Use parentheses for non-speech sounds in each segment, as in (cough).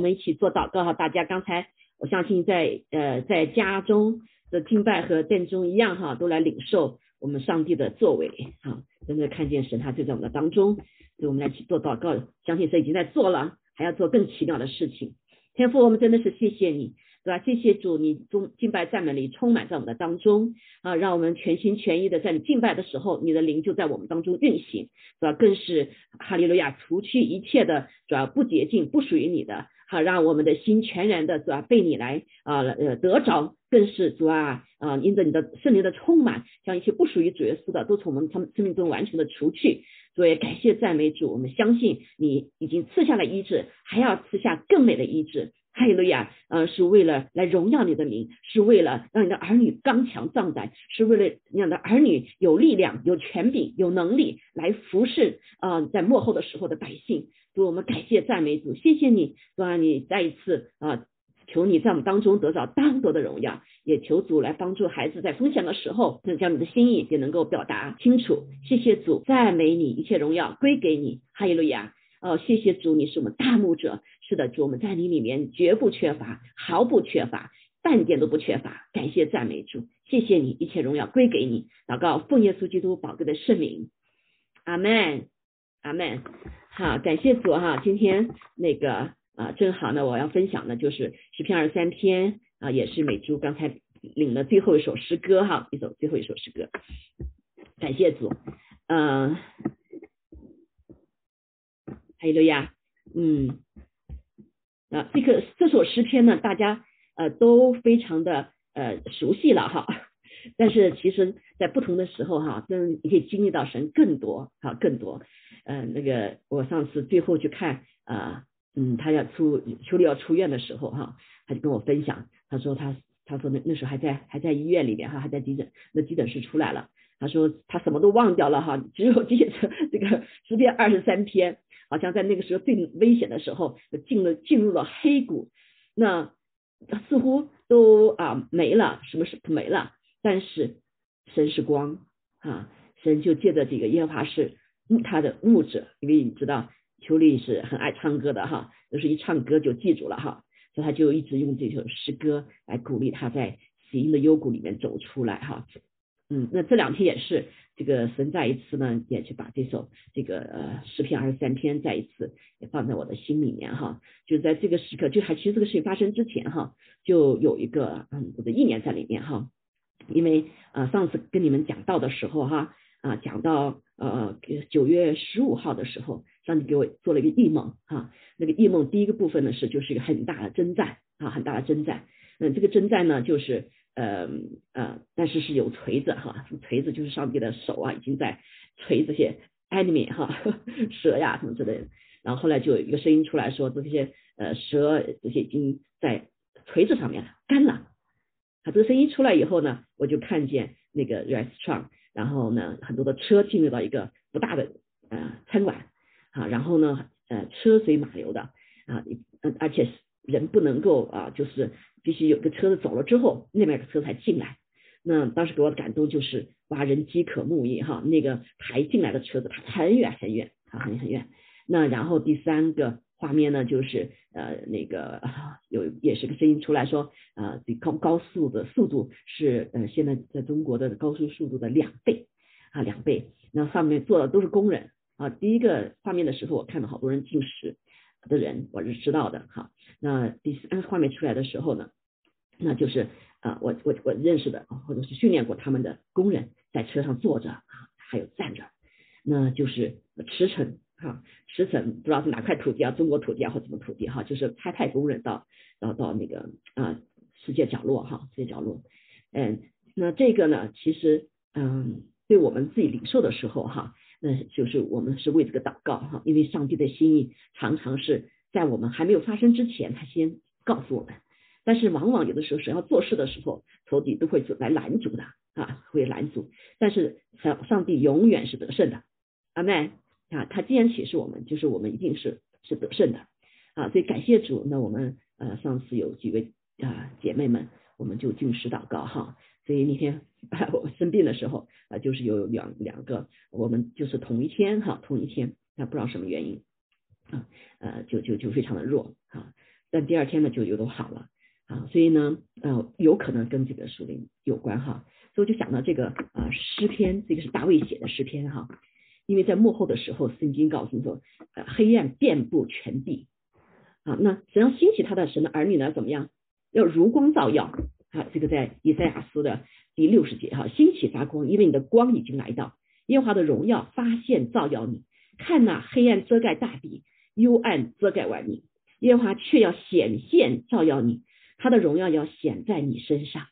我们一起做祷告哈。大家刚才我相信在呃在家中的敬拜和殿中一样哈，都来领受我们上帝的作为哈，真的看见神他就在我们的当中，所以我们来去做祷告，相信神已经在做了，还要做更奇妙的事情。天父，我们真的是谢谢你。对吧？谢谢主，你中敬拜赞美里充满在我们的当中啊，让我们全心全意的在你敬拜的时候，你的灵就在我们当中运行，是吧？更是哈利路亚，除去一切的主要不洁净、不属于你的，好让我们的心全然的主啊被你来啊呃得着，更是主啊啊，因着你的圣灵的充满，将一些不属于主耶稣的都从我们他们生命中完全的除去。所以感谢赞美主，我们相信你已经赐下了医治，还要赐下更美的医治。哈利路亚，呃，是为了来荣耀你的名，是为了让你的儿女刚强壮胆，是为了让你的儿女有力量、有权柄、有能力来服侍啊，在幕后的时候的百姓。主，我们感谢赞美主，谢谢你，主让你再一次啊，求你在我们当中得到当得的荣耀，也求主来帮助孩子在分享的时候，能将你的心意也能够表达清楚。谢谢主，赞美你，一切荣耀归给你。哈利路亚。哦，谢谢主，你是我们大牧者。是的，主，我们在你里面绝不缺乏，毫不缺乏，半点都不缺乏。感谢赞美主，谢谢你，一切荣耀归给你。祷告，奉耶稣基督宝贵的圣名，阿门，阿门。好，感谢主哈。今天那个啊，正好呢，我要分享的就是十篇二十三篇啊，也是美珠刚才领的最后一首诗歌哈，一首最后一首诗歌。感谢主，嗯。哈利路亚，嗯，啊，这个这首诗篇呢，大家呃都非常的呃熟悉了哈，(laughs) 但是其实在不同的时候哈，真你可以经历到神更多哈，更多，嗯，那个我上次最后去看啊，嗯，他要出秋丽要出院的时候哈，他就跟我分享，他说他他说那那时候还在还在医院里面哈，还在急诊，那急诊室出来了，他说他什么都忘掉了哈，只有记着这个诗篇二十三篇。好像在那个时候最危险的时候，进了进入了黑谷，那似乎都啊没了，什么是没了？但是神是光啊，神就借着这个耶和华是他的牧者，因为你知道秋丽是很爱唱歌的哈，就是一唱歌就记住了哈，所以他就一直用这首诗歌来鼓励他在死荫的幽谷里面走出来哈。嗯，那这两天也是这个神再一次呢，也去把这首这个呃诗篇二十三篇再一次也放在我的心里面哈。就是在这个时刻，就还其实这个事情发生之前哈，就有一个嗯我的意念在里面哈。因为啊上次跟你们讲到的时候哈啊讲到呃九月十五号的时候，上帝给我做了一个异梦哈。那个异梦第一个部分呢是就是一个很大的征战啊很大的征战。嗯，这个征战呢就是。呃呃，但是是有锤子哈，锤子就是上帝的手啊，已经在锤这些 enemy 哈，蛇呀什么之类的。然后后来就有一个声音出来说，这些呃蛇这些已经在锤子上面了，干了。啊，这个声音出来以后呢，我就看见那个 restaurant，然后呢很多的车进入到一个不大的呃餐馆啊，然后呢呃车水马流的啊，而且是人不能够啊就是。必须有个车子走了之后，那边的车才进来。那当时给我的感动就是哇，人饥渴慕义哈，那个抬进来的车子它很远很远啊，很很远。那然后第三个画面呢，就是呃那个有也是个声音出来说，呃这高高速的速度是呃现在在中国的高速速度的两倍啊两倍。那上面坐的都是工人啊。第一个画面的时候，我看到好多人进食。的人我是知道的哈，那第三画面出来的时候呢，那就是啊我我我认识的或者是训练过他们的工人在车上坐着啊，还有站着，那就是驰骋哈，驰骋不知道是哪块土地啊，中国土地啊或什么土地哈，就是派派工人到到到那个啊世界角落哈，世界角落，嗯，那这个呢其实嗯对我们自己零售的时候哈。那就是我们是为这个祷告哈，因为上帝的心意常常是在我们还没有发生之前，他先告诉我们。但是往往有的时候，神要做事的时候，仇敌都会来拦阻的啊，会拦阻。但是上上帝永远是得胜的，阿妹啊，他既然启示我们，就是我们一定是是得胜的啊。所以感谢主，那我们呃上次有几位啊姐妹们，我们就进食祷告哈。所以那天 (laughs) 我生病的时候啊，就是有两两个，我们就是同一天哈，同一天，那不知道什么原因啊，呃，就就就非常的弱啊，但第二天呢就又都好了啊，所以呢呃有可能跟这个属灵有关哈，所以我就想到这个啊诗篇，这个是大卫写的诗篇哈，因为在幕后的时候，圣经告诉说，呃黑暗遍布全地啊，那神要兴起他的神的儿女呢怎么样？要如光照耀啊，这个在以赛亚书的第六十节哈，兴起发光，因为你的光已经来到，耶和华的荣耀发现照耀你，看那黑暗遮盖大地，幽暗遮盖万民。耶和华却要显现照耀你，他的荣耀要显在你身上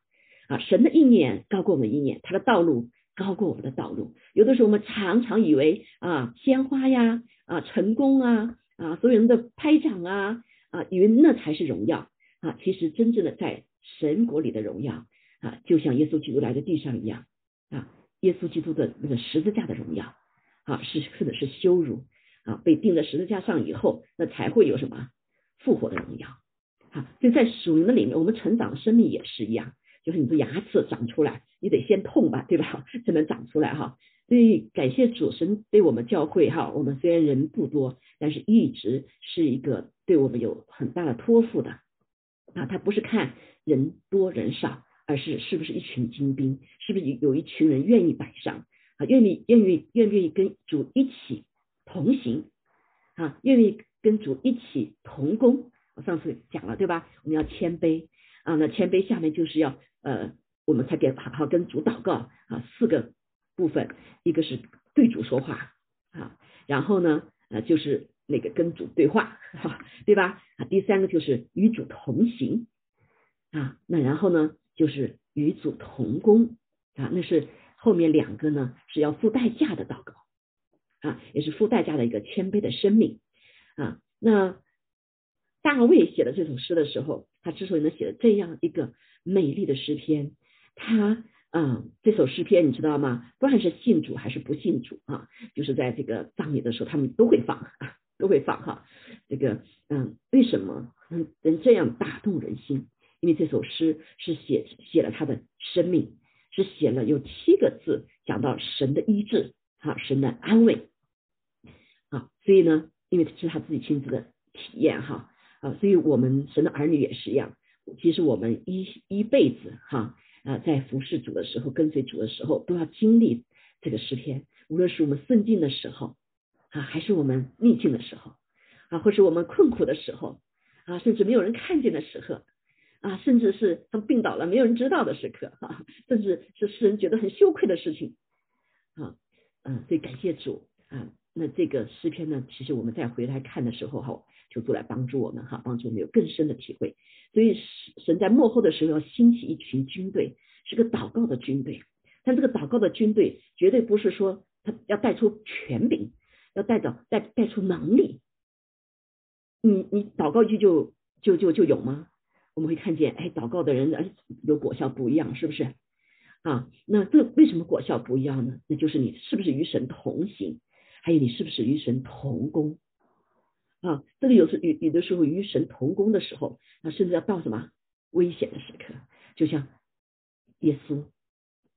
啊！神的意念高过我们意念，他的道路高过我们的道路。有的时候我们常常以为啊，鲜花呀啊，成功啊啊，所有人的拍掌啊啊，以为那才是荣耀啊。其实真正的在神国里的荣耀啊，就像耶稣基督来的地上一样啊，耶稣基督的那个十字架的荣耀啊，是是的是羞辱啊，被钉在十字架上以后，那才会有什么？复活的荣耀，啊，所以在属灵的里面，我们成长的生命也是一样，就是你的牙齿长出来，你得先痛吧，对吧？(laughs) 才能长出来哈。所以感谢主神对我们教会哈，我们虽然人不多，但是一直是一个对我们有很大的托付的啊。他不是看人多人少，而是是不是一群精兵，是不是有一群人愿意摆上啊，愿意愿意愿不愿意跟主一起同行啊，愿意。跟主一起同工，我上次讲了对吧？我们要谦卑啊，那谦卑下面就是要呃，我们才给好好跟主祷告啊，四个部分，一个是对主说话啊，然后呢呃就是那个跟主对话，对吧？啊，第三个就是与主同行啊，那然后呢就是与主同工啊，那是后面两个呢是要付代价的祷告啊，也是付代价的一个谦卑的生命。啊，那大卫写的这首诗的时候，他之所以能写这样一个美丽的诗篇，他嗯，这首诗篇你知道吗？不管是信主还是不信主啊，就是在这个葬礼的时候，他们都会放，都会放哈。这个嗯，为什么能能这样打动人心？因为这首诗是写写了他的生命，是写了有七个字，讲到神的医治，哈，神的安慰，啊，所以呢。因为是他自己亲自的体验哈啊，所以我们神的儿女也是一样。其实我们一一辈子哈啊，在服侍主的时候，跟随主的时候，都要经历这个诗篇。无论是我们顺境的时候啊，还是我们逆境的时候啊，或是我们困苦的时候啊，甚至没有人看见的时候啊，甚至是他病倒了没有人知道的时刻哈，甚至是世人觉得很羞愧的事情啊嗯，所以感谢主啊。那这个诗篇呢，其实我们再回来看的时候哈，求主来帮助我们哈，帮助我们有更深的体会。所以神在幕后的时候要兴起一群军队，是个祷告的军队。但这个祷告的军队绝对不是说他要带出权柄，要带着带带出能力。你你祷告一句就就就就有吗？我们会看见，哎，祷告的人哎有果效不一样，是不是？啊，那这为什么果效不一样呢？那就是你是不是与神同行？还有你是不是与神同工啊？这个有时有有的时候与神同工的时候，那甚至要到什么危险的时刻，就像耶稣，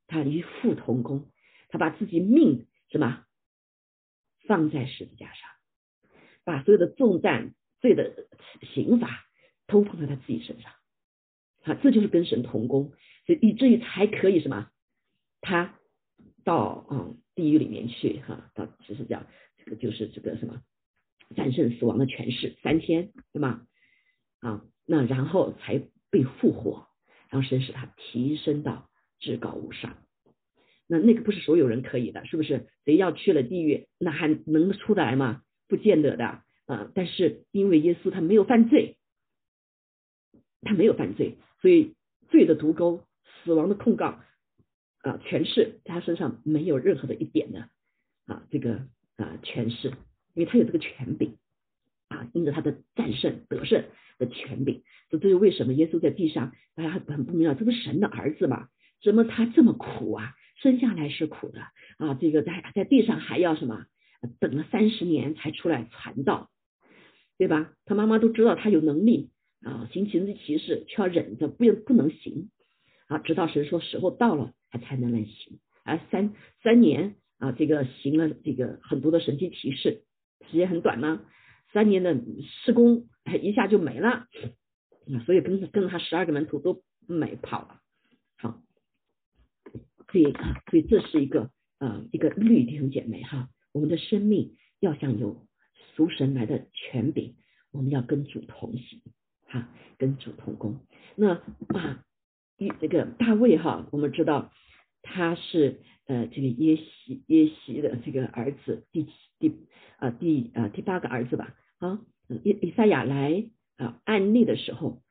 他与父同工，他把自己命什么放在十字架上，把所有的重担、罪的刑罚都放在他自己身上，啊，这就是跟神同工，所以以至于才可以什么，他到啊。地狱里面去哈，到就是叫这个就是这个什么战胜死亡的权势三天对吗？啊，那然后才被复活，然后神使他提升到至高无上。那那个不是所有人可以的，是不是？谁要去了地狱，那还能出得来吗？不见得的啊。但是因为耶稣他没有犯罪，他没有犯罪，所以罪的毒钩、死亡的控告。啊，权势在他身上没有任何的一点的啊，这个啊权势，因为他有这个权柄啊，因着他的战胜得胜的权柄，这这是为什么耶稣在地上大家很不明白，这不是神的儿子吗？怎么他这么苦啊？生下来是苦的啊，这个在在地上还要什么？等了三十年才出来传道，对吧？他妈妈都知道他有能力啊，行奇迹奇事，却要忍着不不能行啊，直到神说时候到了。他才能能行，而三三年啊，这个行了这个很多的神迹提示，时间很短呢，三年的施工一下就没了啊，所以跟着跟着他十二个门徒都没跑了。好，所以啊，所以这是一个呃一个律弟兄姐妹哈，我们的生命要像有属神来的权柄，我们要跟主同行哈，跟主同工。那啊，一这个大卫哈，我们知道他是呃这个耶西耶西的这个儿子，第第啊第啊第八个儿子吧啊，以以赛亚来啊案例的时候。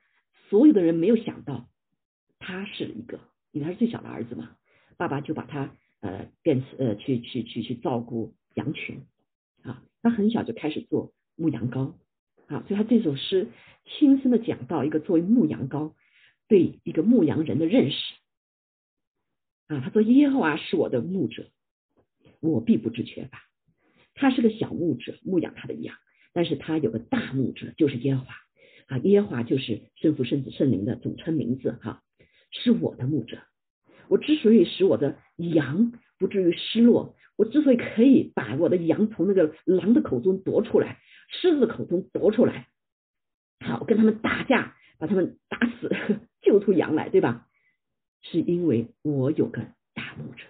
所有的人没有想到，他是一个，因为他是最小的儿子嘛，爸爸就把他呃变成呃去去去去照顾羊群啊，他很小就开始做牧羊羔啊，所以他这首诗亲身的讲到一个作为牧羊羔对一个牧羊人的认识啊，他说耶和华是我的牧者，我必不致缺乏。他是个小牧者，牧养他的羊，但是他有个大牧者，就是耶和华。啊，耶和华就是圣父、圣子、圣灵的总称名字哈，是我的牧者。我之所以使我的羊不至于失落，我之所以可以把我的羊从那个狼的口中夺出来，狮子口中夺出来，好跟他们打架，把他们打死，(laughs) 救出羊来，对吧？是因为我有个大牧者，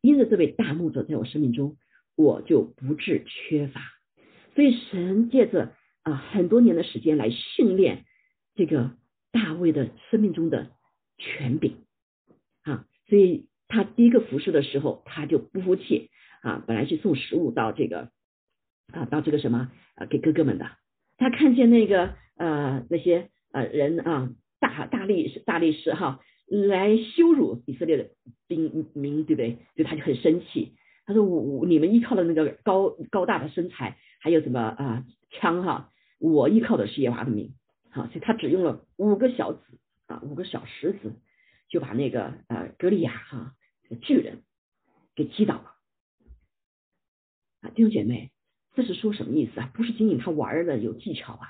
因着这位大牧者在我生命中，我就不致缺乏。所以神借着。啊，很多年的时间来训练这个大卫的生命中的权柄啊，所以他第一个服侍的时候，他就不服气啊，本来去送食物到这个啊，到这个什么啊，给哥哥们的，他看见那个呃那些呃人啊，大大力士大力士哈，来羞辱以色列的兵民，对不对？所以他就很生气，他说我我你们依靠的那个高高大的身材，还有什么啊枪哈？我依靠的是耶和华的名，好，所以他只用了五个小子啊，五个小石子，就把那个呃格利亚哈巨人给击倒了啊，弟兄姐妹，这是说什么意思啊？不是仅仅他玩的有技巧啊，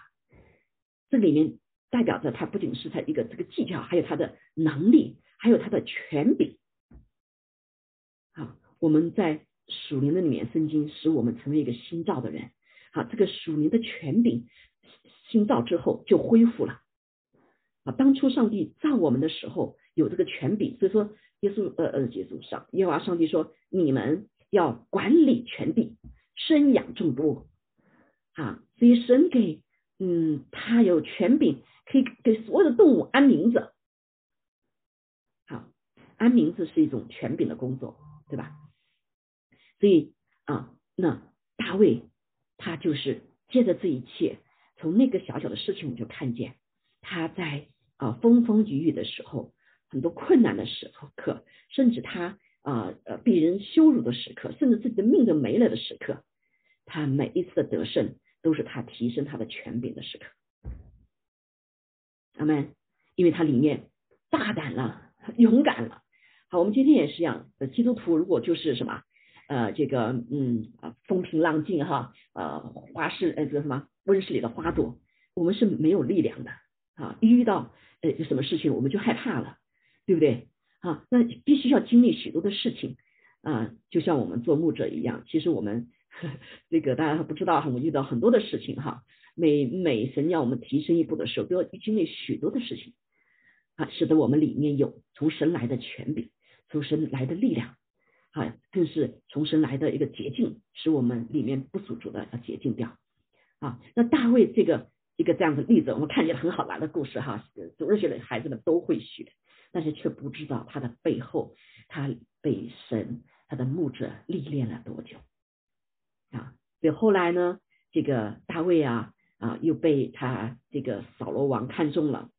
这里面代表着他不仅是他一个这个技巧，还有他的能力，还有他的权柄。好，我们在属灵的里面，圣经使我们成为一个新造的人。好，这个属灵的权柄新造之后就恢复了。啊，当初上帝造我们的时候有这个权柄，所以说耶稣呃呃耶稣上耶和华上帝说你们要管理全地，生养众多。啊，所以神给嗯他有权柄，可以给所有的动物安名字。好，安名字是一种权柄的工作，对吧？所以啊，那大卫。他就是借着这一切，从那个小小的事情，我们就看见他在啊风风雨雨的时候，很多困难的时刻，甚至他啊呃被人羞辱的时刻，甚至自己的命都没了的时刻，他每一次的得胜，都是他提升他的权柄的时刻。阿门。因为他里面大胆了，勇敢了。好，我们今天也是一样，基督徒如果就是什么？呃，这个嗯，风平浪静哈，呃，花市呃这个什么温室里的花朵，我们是没有力量的啊，一遇到呃什么事情我们就害怕了，对不对啊？那必须要经历许多的事情啊，就像我们做牧者一样，其实我们呵 (laughs) 这个大家还不知道哈，我遇到很多的事情哈，每每神要我们提升一步的时候，都要经历许多的事情啊，使得我们里面有从神来的权柄，从神来的力量。啊，更是从神来的一个捷径，使我们里面不足足的要洁净掉。啊，那大卫这个一个这样的例子，我们看见很好玩的故事哈，主日学的孩子们都会学，但是却不知道他的背后，他被神他的牧者历练了多久。啊，所以后来呢，这个大卫啊啊又被他这个扫罗王看中了，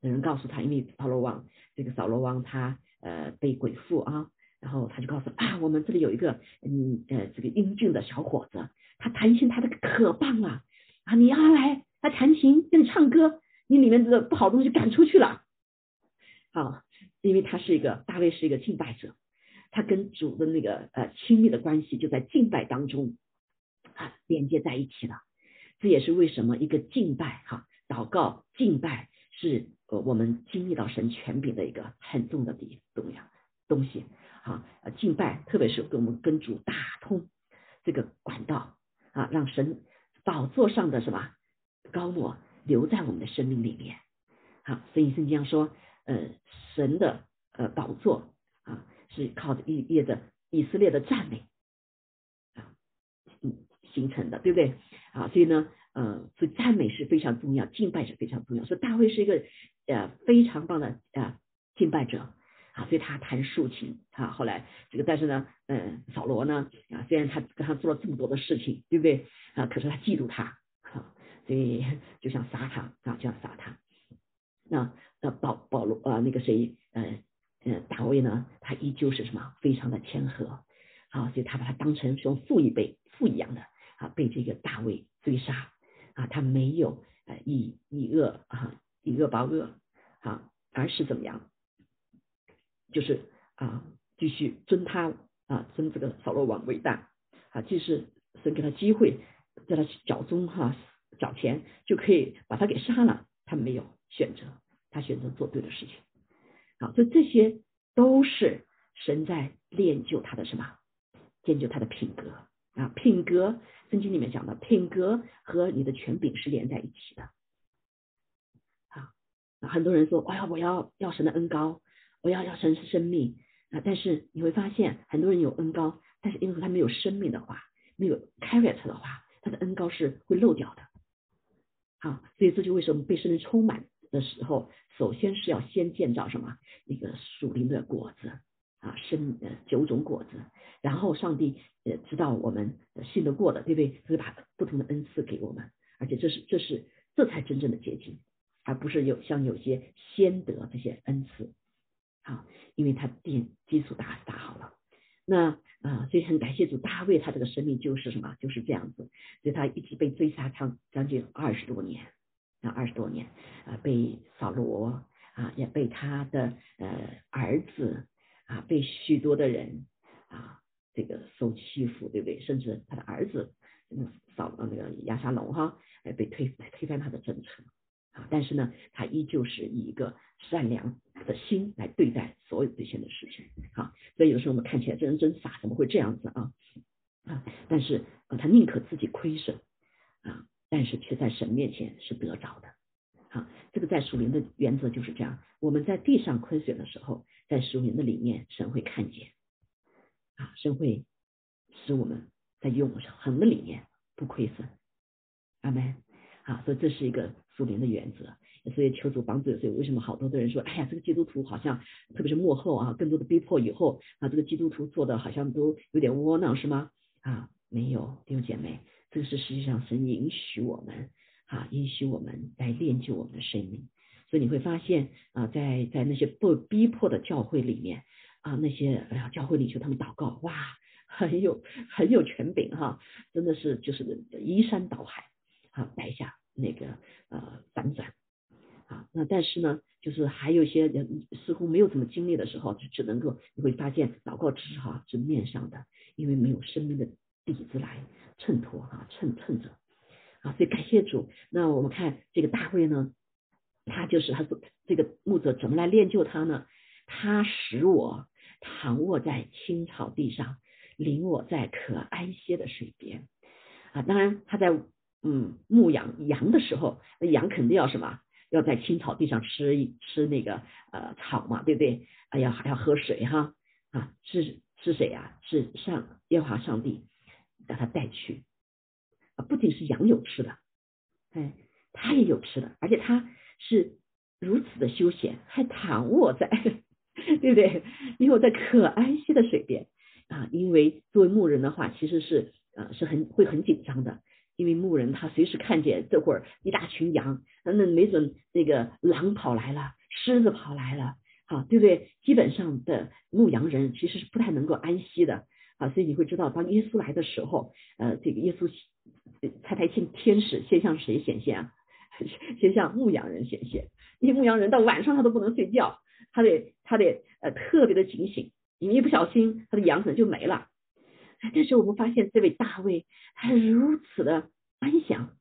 有人告诉他，因为扫罗王这个扫罗王他呃被鬼附啊。然后他就告诉啊，我们这里有一个嗯呃这个英俊的小伙子，他弹琴弹的可棒了啊！你要来，他弹琴跟你唱歌，你里面的不好东西赶出去了。好，因为他是一个大卫是一个敬拜者，他跟主的那个呃亲密的关系就在敬拜当中啊连接在一起了。这也是为什么一个敬拜哈祷告敬拜是呃我们经历到神权柄的一个很重的地重要东西。啊，敬拜，特别是跟我们跟主打通这个管道啊，让神宝座上的什么高莫留在我们的生命里面好，所以圣经上说，呃，神的呃宝座啊，是靠着以列的以色列的赞美，形成的，对不对？啊，所以呢，呃，所以赞美是非常重要，敬拜是非常重要。所以大卫是一个呃非常棒的啊敬拜者啊，所以他弹竖琴啊。后来这个，但是呢，嗯，扫罗呢啊，虽然他跟他做了这么多的事情，对不对？啊，可是他嫉妒他，啊，所以就想杀他啊，就想杀他。那那保保罗啊，那个谁，呃呃，大卫呢，他依旧是什么？非常的谦和，啊，所以他把他当成像父一辈父一样的啊，被这个大卫追杀啊，他没有啊以以恶啊以恶报恶啊，而是怎么样？就是啊，继续尊他啊，尊这个扫罗王为大啊，即使神给他机会，在他脚中哈脚前就可以把他给杀了，他没有。选择，他选择做对的事情，好，所以这些都是神在练就他的什么？练就他的品格啊，品格，圣经里面讲的品格和你的权柄是连在一起的。啊，很多人说，哎呀，我要要神的恩高，我要要神是生命啊，但是你会发现，很多人有恩高，但是因为他没有生命的话，没有 character 的话，他的恩高是会漏掉的。好，所以这就为什么被圣灵充满。的时候，首先是要先建造什么？那个属灵的果子啊，生呃九种果子。然后上帝呃知道我们信得过的，对不对？会把不同的恩赐给我们，而且这是这是这才真正的结晶，而不是有像有些先得这些恩赐。啊，因为他奠基础打打好了。那啊，所以很感谢主大卫，他这个生命就是什么？就是这样子，所以他一直被追杀将将近二十多年。那二十多年啊，被扫罗啊，也被他的呃儿子啊，被许多的人啊这个受欺负，对不对？甚至他的儿子嗯扫那个亚沙龙哈，哎被推推翻他的政策啊，但是呢，他依旧是以一个善良的心来对待所有这些的事情啊，所以有时候我们看起来这人真傻，怎么会这样子啊啊？但是啊，他宁可自己亏损啊。但是却在神面前是得着的，好，这个在属灵的原则就是这样。我们在地上亏损的时候，在属灵的里面，神会看见，啊，神会使我们在永恒的里面不亏损。阿门。好，所以这是一个属灵的原则。所以求主帮助。所以为什么好多的人说，哎呀，这个基督徒好像特别是幕后啊，更多的逼迫以后啊，这个基督徒做的好像都有点窝囊，是吗？啊，没有，弟兄姐妹。这个是实际上是允许我们啊，允许我们来练就我们的生命。所以你会发现啊，在在那些不逼迫的教会里面啊，那些哎呀教会领袖他们祷告，哇，很有很有权柄哈，真的是就是移山倒海啊，摆下那个呃反转啊。那但是呢，就是还有一些人似乎没有怎么经历的时候，就只能够你会发现祷告只是哈是面上的，因为没有生命的底子来。衬托啊，衬衬着啊，所以感谢主。那我们看这个大卫呢，他就是他这个牧者怎么来练就他呢？他使我躺卧在青草地上，领我在可安歇的水边啊。当然他在嗯牧养羊的时候，那羊肯定要什么？要在青草地上吃吃那个呃草嘛，对不对？哎呀还要喝水哈啊，是是谁呀？是上耶和华上帝。把他带去啊，不仅是羊有吃的，哎，他也有吃的，而且他是如此的休闲，还躺卧在，(laughs) 对不对？因为我在可安息的水边啊，因为作为牧人的话，其实是呃是很会很紧张的，因为牧人他随时看见这会儿一大群羊，那没准那个狼跑来了，狮子跑来了，好，对不对？基本上的牧羊人其实是不太能够安息的。啊，所以你会知道，当耶稣来的时候，呃，这个耶稣才才见天使，先向谁显现啊？先向牧羊人显现。因为牧羊人到晚上他都不能睡觉，他得他得呃特别的警醒，你一不小心他的羊可能就没了。但是我们发现这位大卫他如此的安详，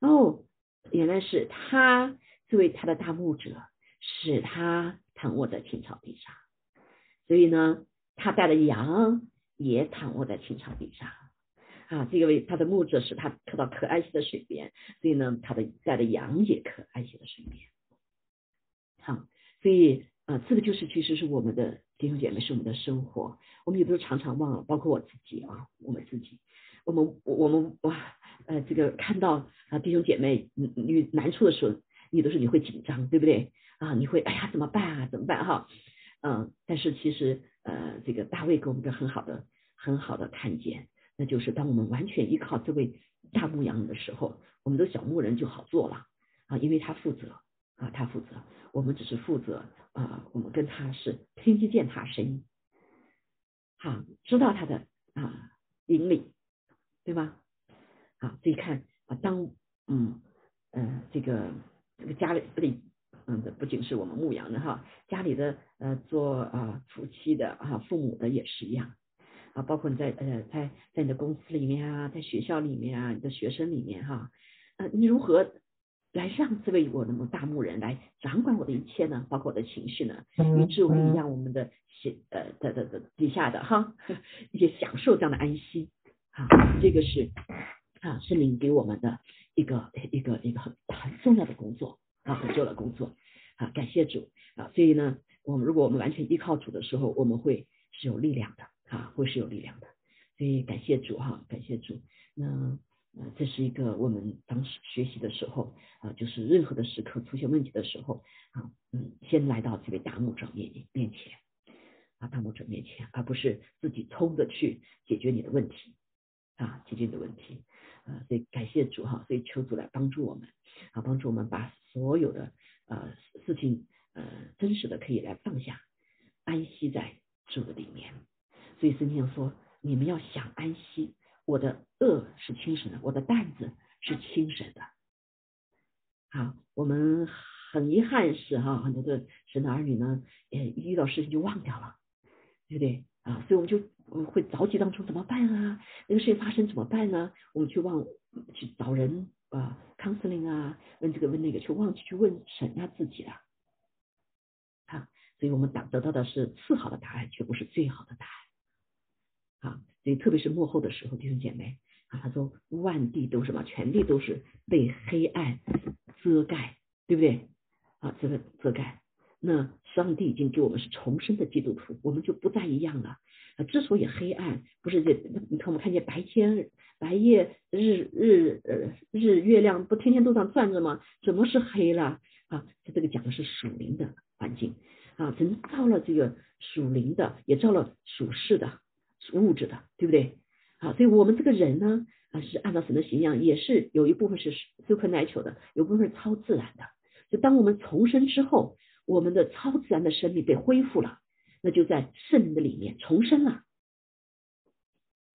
哦，原来是他作为他的大牧者，使他躺卧在青草地上，所以呢，他带了羊。也躺卧在青草地上啊，这个为他的牧者使他看到可安息的水边，所以呢，他的带的羊也可安息的水边好所以啊，这个就是其实是我们的弟兄姐妹，是我们的生活。我们有的时候常常忘了，包括我自己啊，我们自己，我们我们哇呃，这个看到啊弟兄姐妹遇难处的时候，有的时候你会紧张，对不对啊？你会哎呀怎么办啊？怎么办哈？嗯，但是其实呃，这个大卫给我们一个很好的很好的看见，那就是当我们完全依靠这位大牧羊人的时候，我们的小牧人就好做了啊，因为他负责啊，他负责，我们只是负责啊，我们跟他是听得见他声音，好，知道他的啊引领，对吧？好，所以看啊，当嗯呃这个这个家里不里。嗯，不仅是我们牧羊的哈，家里的呃做啊夫妻的啊父母的也是一样啊，包括你在呃在在你的公司里面啊，在学校里面啊，你的学生里面哈，呃你如何来让这位我的大牧人来掌管我的一切呢？包括我的情绪呢？以致我们让我们的些呃的的的底下的哈 (laughs) 一些享受这样的安息啊，这个是啊是灵给我们的一个一个一个很很重要的工作。啊，很重要的工作啊，感谢主啊，所以呢，我们如果我们完全依靠主的时候，我们会是有力量的啊，会是有力量的，所以感谢主哈，感谢主。那呃，这是一个我们当时学习的时候啊，就是任何的时刻出现问题的时候啊，嗯，先来到这位大牧者面面前啊，大牧者面前，而不是自己冲着去解决你的问题啊，解决你的问题啊，所以感谢主哈，所以求主来帮助我们啊，帮助我们把。所有的呃事情呃真实的可以来放下，安息在主的里面。所以圣经上说，你们要想安息，我的恶是轻省的，我的担子是轻省的。好，我们很遗憾是哈，很多的神的儿女呢，也遇到事情就忘掉了，对不对啊？所以我们就会着急当中怎么办啊？那个事情发生怎么办呢？我们去忘去找人。啊，counseling 啊，问这个问那个，却忘记去问神啊自己了，啊，所以我们得得到的是次好的答案，却不是最好的答案，啊，所以特别是幕后的时候，弟兄姐妹啊，他说万地都什么，全地都是被黑暗遮盖，对不对？啊，这个遮盖，那上帝已经给我们是重生的基督徒，我们就不再一样了。啊，之所以黑暗，不是这，你看我们看见白天。白夜日日呃日月亮不天天都在转着吗？怎么是黑了啊？他这个讲的是属灵的环境啊，神造了这个属灵的，也造了属世的物质的，对不对？啊，所以我们这个人呢啊是按照神的形象，也是有一部分是 supernatural 的，有部分是超自然的。就当我们重生之后，我们的超自然的生命被恢复了，那就在圣灵的里面重生了。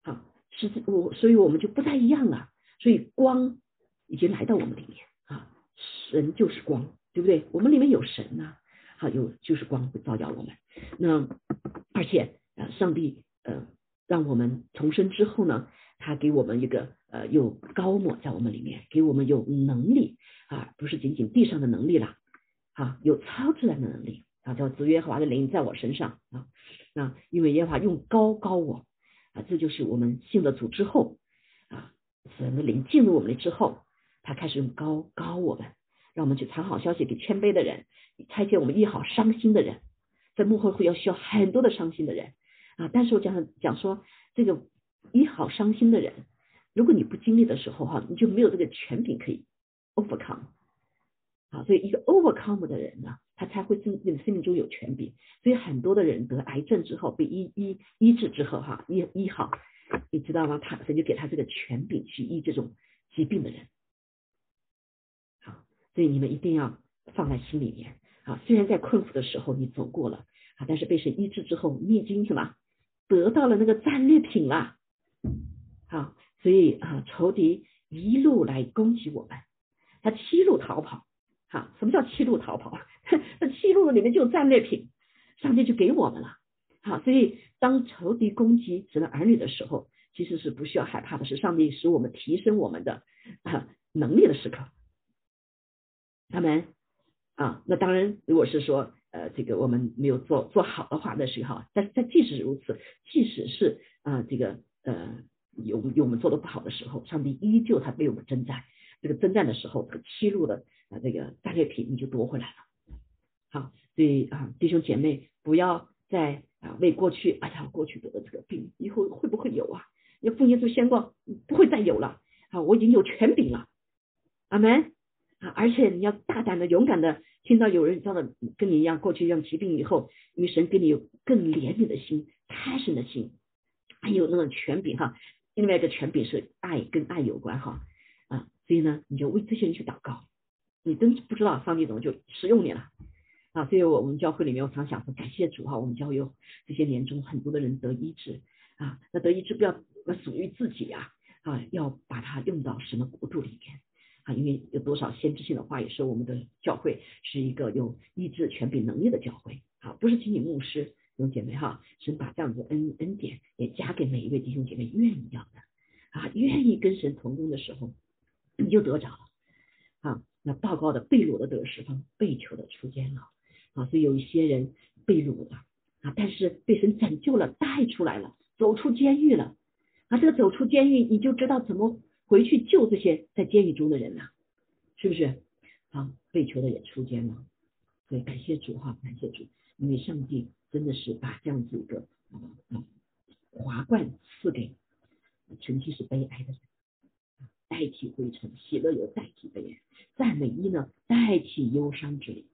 好是我，所以我们就不再一样了。所以光已经来到我们里面啊，神就是光，对不对？我们里面有神呐，好有就是光会照耀我们。那而且啊，上帝呃让我们重生之后呢，他给我们一个呃有高抹在我们里面，给我们有能力啊，不是仅仅地上的能力了啊，有超自然的能力啊，叫子约和华的灵在我身上啊，那因为耶和华用高高我。啊，这就是我们信了主之后啊，神的灵进入我们之后，他开始用高高我们，让我们去传好消息给谦卑的人，拆解我们一好伤心的人，在幕后会要需要很多的伤心的人啊。但是我讲讲说，这个医好伤心的人，如果你不经历的时候哈，你就没有这个权柄可以 overcome 啊。所以一个 overcome 的人呢。他才会生你的生命中有权柄，所以很多的人得癌症之后被医医医治之后哈医医好，你知道吗？他神就给他这个权柄去医这种疾病的人，好，所以你们一定要放在心里面啊。虽然在困苦的时候你走过了啊，但是被神医治之后，你已经什么得到了那个战利品了，好，所以啊，仇敌一路来攻击我们，他七路逃跑。好，什么叫七路逃跑？(laughs) 那七路里面就有战略品，上帝就给我们了。好，所以当仇敌攻击神的儿女的时候，其实是不需要害怕的，是上帝使我们提升我们的啊能力的时刻。他们啊，那当然，如果是说呃这个我们没有做做好的话，那时候。但但即使如此，即使是啊这个呃有有我们做的不好的时候，上帝依旧他为我们征战。这个征战的时候，这个七路的。啊，这个战略品你就夺回来了。好，所以啊，弟兄姐妹不要再啊为过去，哎呀，过去得的这个病，以后会不会有啊？要奉耶稣宣告，不会再有了啊！我已经有权柄了，阿门啊！而且你要大胆的、勇敢的，听到有人这样的跟你一样过去一样疾病以后，女神给你有更怜悯的心、开心的心，还有那种权柄哈。另外一个权柄是爱，跟爱有关哈啊，所以呢，你就为这些人去祷告，你真不知道上帝怎么就使用你了啊！所以我们教会里面，我常想说，感谢主哈，我们教会有这些年中很多的人得医治啊，那得医治不要。那属于自己呀，啊，要把它用到什么国度里面啊？因为有多少先知性的话也说，我们的教会是一个有意志权柄能力的教会啊，不是仅仅牧师弟兄姐妹哈，神把这样子恩恩典也加给每一位弟兄姐妹愿意要的啊，愿意跟神同工的时候，你就得着了啊。那报告的被掳的得释放，被囚的出监牢啊，所以有一些人被掳了啊，但是被神拯救了，带出来了，走出监狱了。啊，这个走出监狱，你就知道怎么回去救这些在监狱中的人呐，是不是？啊，被囚的也出监了，所以感谢主哈，感谢主，因为上帝真的是把这样子一个啊华冠赐给曾经是悲哀的人，代替灰尘，喜乐有代替悲哀，赞美一呢代替忧伤之灵，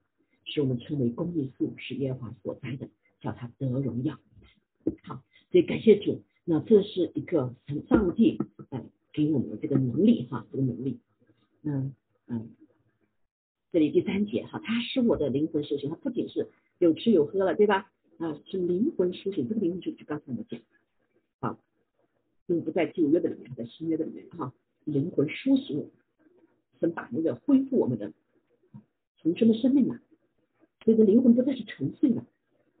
使我们称为公义树，是耶和华所栽的，叫他得荣耀。好，所以感谢主。那这是一个从上帝给我们的这个能力哈，这个能力。嗯嗯，这里第三节哈，它是我的灵魂苏醒，它不仅是有吃有喝了，对吧？啊，是灵魂苏醒，这个灵魂就就刚才我们讲啊，并不在旧约的里面，在新约的里面哈，灵魂苏醒，神把那个恢复我们的重生的生命啊，所以说灵魂不再是沉睡的，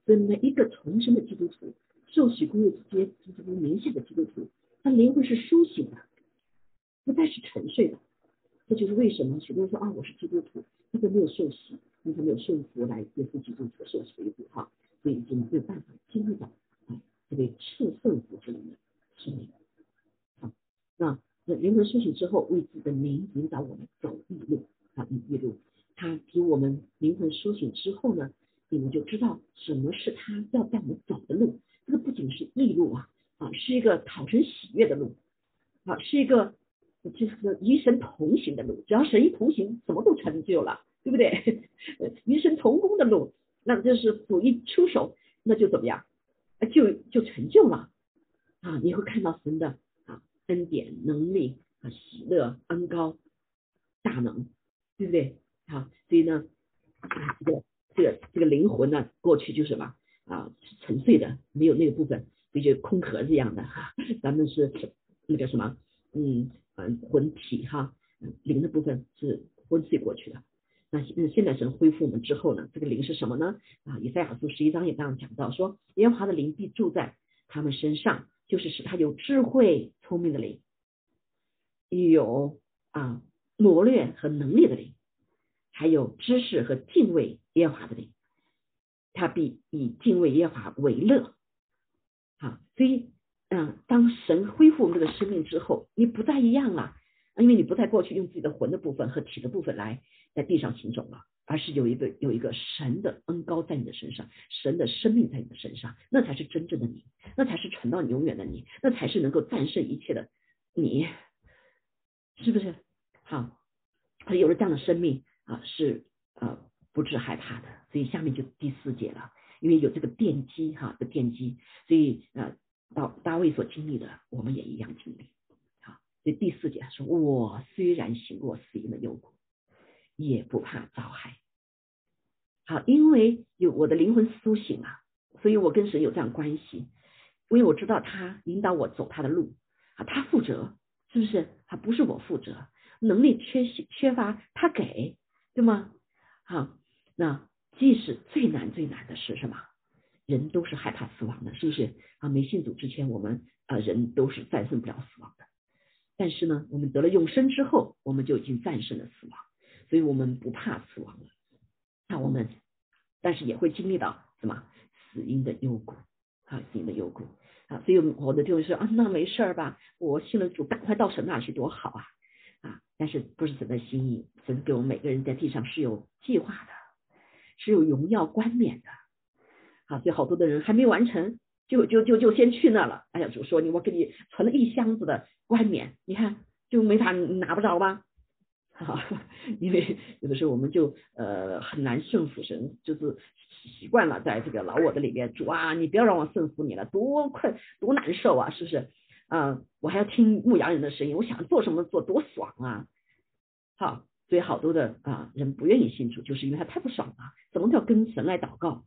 所以每一个重生的基督徒。受洗归入直接这个名显的基督徒，他灵魂是苏醒的，不再是沉睡的。这就是为什么许多人说啊，我是基督徒，他都没有受洗，因为他没有顺服来接受基督徒受洗为主哈，所以就没有办法经历到啊这个赤圣子之灵的生命。好，那那灵魂苏醒之后，为自己的灵引导我们走异路啊异路，他给我们灵魂苏醒之后呢，你们就知道什么是他要带我们走的路。这个不仅是异路啊，啊，是一个讨神喜悦的路，啊，是一个同行的路。只要神一同行，什么都成就了，对不对？(laughs) 与神同工的路，那就是主一出手，那就怎么样？就就成就了啊！你会看到神的啊恩典、能力啊喜乐、恩高、大能，对不对？啊，所以呢，啊这个这个这个灵魂呢，过去就是什么？啊，沉睡的，没有那个部分，就就空壳子一样的哈。咱们是那个什么，嗯嗯，魂体哈，灵的部分是昏睡过去的。那现现在神恢复我们之后呢，这个灵是什么呢？啊，以赛亚书十一章也这样讲到，说耶和华的灵必住在他们身上，就是使他有智慧、聪明的灵，有啊谋略和能力的灵，还有知识和敬畏耶和华的灵。他必以敬畏耶和华为乐，啊，所以，嗯，当神恢复我们这个生命之后，你不再一样了，因为你不再过去用自己的魂的部分和体的部分来在地上行走了，而是有一个有一个神的恩高在你的身上，神的生命在你的身上，那才是真正的你，那才是存到永远的你，那才是能够战胜一切的你，是不是？好，他有了这样的生命啊，是呃。不致害怕的，所以下面就第四节了，因为有这个奠基哈，的奠基，所以呃，到大卫所经历的，我们也一样经历。好，所以第四节说：“我虽然行过死荫的幽谷，也不怕遭害。”好，因为有我的灵魂苏醒了，所以我跟神有这样关系，因为我知道他引导我走他的路啊，他负责，是不是？他不是我负责，能力缺缺乏，他给，对吗？好。那即使最难最难的是什么？人都是害怕死亡的，是不是啊？没信主之前，我们啊人都是战胜不了死亡的。但是呢，我们得了永生之后，我们就已经战胜了死亡，所以我们不怕死亡了。那我们，但是也会经历到什么死因的幽谷啊，死因的幽谷啊。所以我的弟兄说啊，那没事儿吧？我信了主，赶快到神那去多好啊啊！但是不是神的心意？神给我们每个人在地上是有计划的。是有荣耀冠冕的。啊，所以好多的人还没完成，就就就就先去那了。哎呀，主说你我给你存了一箱子的冠冕，你看就没法拿不着吧？哈，因为有的时候我们就呃很难顺服神，就是习惯了在这个老我的里面，主啊，你不要让我顺服你了，多困多难受啊，是不是？啊，我还要听牧羊人的声音，我想做什么做多爽啊！好，所以好多的啊人不愿意信主，就是因为他太不爽了，怎么叫跟神来祷告。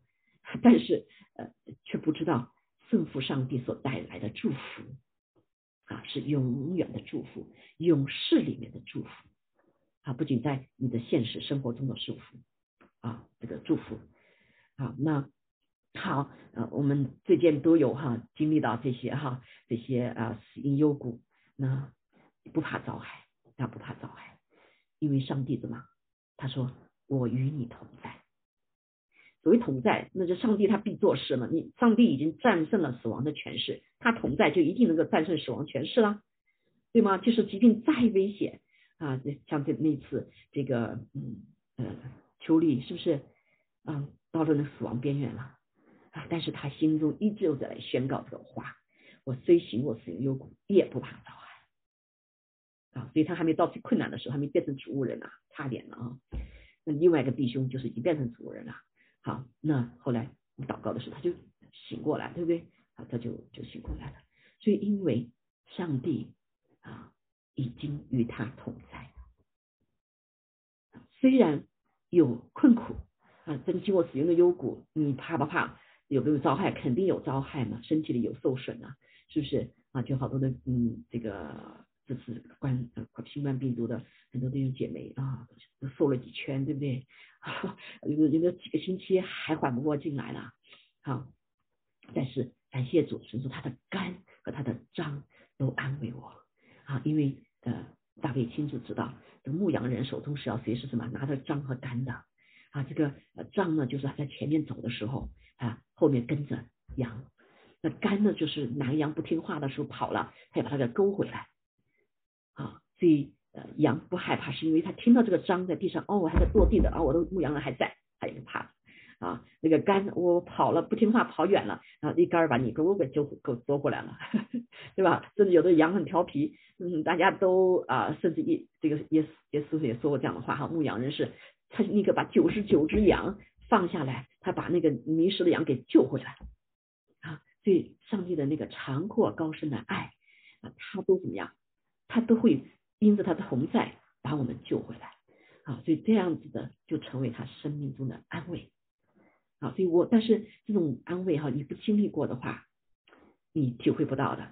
(laughs) 但是呃，却不知道顺服上帝所带来的祝福啊，是永远的祝福，永世里面的祝福啊，不仅在你的现实生活中的祝福啊，这个祝福啊，那好呃，我们最近都有哈经历到这些哈这些啊死因幽谷，那不怕遭害，那不怕遭害，因为上帝怎么？他说我与你同在。所谓同在，那就上帝他必做事了。你上帝已经战胜了死亡的权势，他同在就一定能够战胜死亡权势了，对吗？就是疾病再危险啊，像这那次这个嗯呃秋丽是不是啊到了那死亡边缘了啊？但是他心中依旧在宣告这个话：我虽行我死幽谷，也不怕遭害啊！所以他还没到最困难的时候，还没变成植物人呢，差点了啊。那另外一个弟兄就是已经变成植物人了。好，那后来祷告的时候，他就醒过来，对不对？啊，他就就醒过来了。所以，因为上帝啊已经与他同在了，虽然有困苦啊，真经过使用的幽谷，你怕不怕？有没有遭害？肯定有遭害嘛，身体里有受损啊，是不是？啊，就好多的嗯，这个这次冠新冠病毒的很多弟兄姐妹啊，都瘦了几圈，对不对？(laughs) 有有的几个星期还缓不过劲来了，好，但是感谢主，神说他的肝和他的脏都安慰我，啊，因为呃大卫清楚知道，这牧羊人手中是要随时什么拿着脏和杆的，啊，这个杖呢就是他在前面走的时候啊，后面跟着羊，那肝呢就是南羊不听话的时候跑了，他要把它给勾回来，啊，所以。呃，羊不害怕，是因为他听到这个章在地上，哦我，还在落地的啊，我的牧羊人还在，他也不怕了啊。那个肝，我跑了不听话，跑远了，然后一杆把你给我给揪给捉过来了，(laughs) 对吧？甚至有的羊很调皮，嗯，大家都啊，甚至一这个耶稣耶稣也说过这样的话哈，牧羊人是他那个把九十九只羊放下来，他把那个迷失的羊给救回来啊。所以上帝的那个长阔高深的爱啊，他都怎么样？他都会。因着他的同在，把我们救回来，啊，所以这样子的就成为他生命中的安慰，啊，所以我但是这种安慰哈，你不经历过的话，你体会不到的，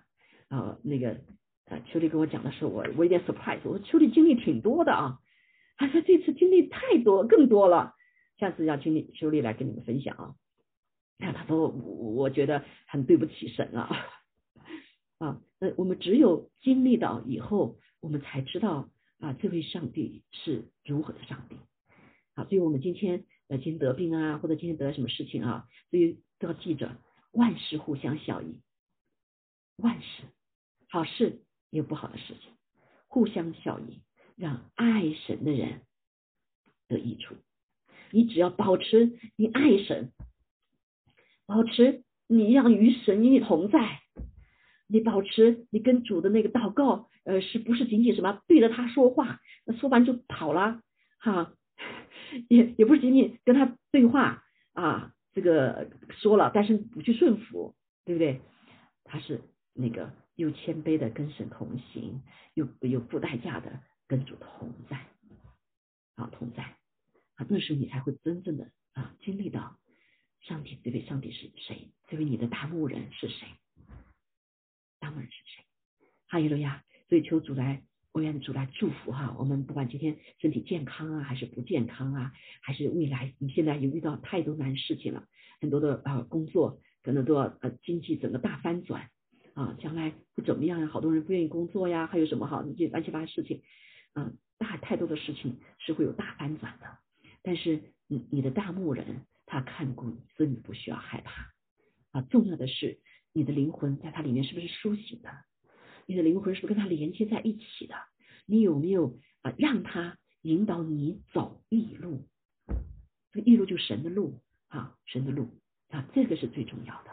啊，那个啊，秋丽跟我讲的时候，我我有点 surprise，我说秋丽经历挺多的啊，他说这次经历太多，更多了，下次让经历秋丽来跟你们分享啊，啊，他说我我觉得很对不起神啊，啊，那我们只有经历到以后。我们才知道啊，这位上帝是如何的上帝好！所以我们今天呃，今天得病啊，或者今天得了什么事情啊，所以都要记着，万事互相效益，万事好事也有不好的事情，互相效益，让爱神的人得益处。你只要保持你爱神，保持你让与神与你同在。你保持你跟主的那个祷告，呃，是不是仅仅什么对着他说话，那说完就跑了哈？也也不是仅仅跟他对话啊，这个说了，但是不去顺服，对不对？他是那个又谦卑的跟神同行，又又付代价的跟主同在啊，同在啊，那时候你才会真正的啊经历到上帝这位上帝是谁，这位你的大牧人是谁。当然是谁？哈利路亚！所以求主来，我愿主来祝福哈。我们不管今天身体健康啊，还是不健康啊，还是未来，你现在有遇到太多难事情了，很多的啊工作可能都要呃经济整个大翻转啊，将来会怎么样呀？好多人不愿意工作呀，还有什么哈？这乱七八糟事情，嗯，大太多的事情是会有大翻转的。但是你你的大牧人他看过你，所以你不需要害怕啊。重要的是。你的灵魂在它里面是不是苏醒的？你的灵魂是不是跟它连接在一起的？你有没有啊让它引导你走异路？这个义路就是神的路啊，神的路啊，这个是最重要的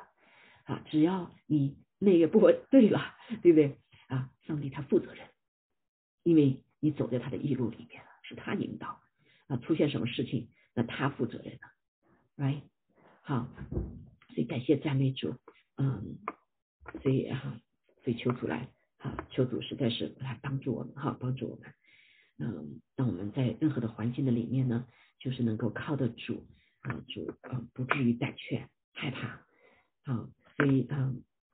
啊。只要你那个不 (laughs) 对了，对不对啊？上帝他负责任，因为你走在他的异路里面了，是他引导啊。出现什么事情，那他负责任的，right？好，所以感谢赞美主，嗯，所以哈，所以求主来，好，求主实在是来帮助我们，哈，帮助我们，嗯，让我们在任何的环境的里面呢。就是能够靠得住啊，主啊，不至于胆怯害怕啊，所以啊，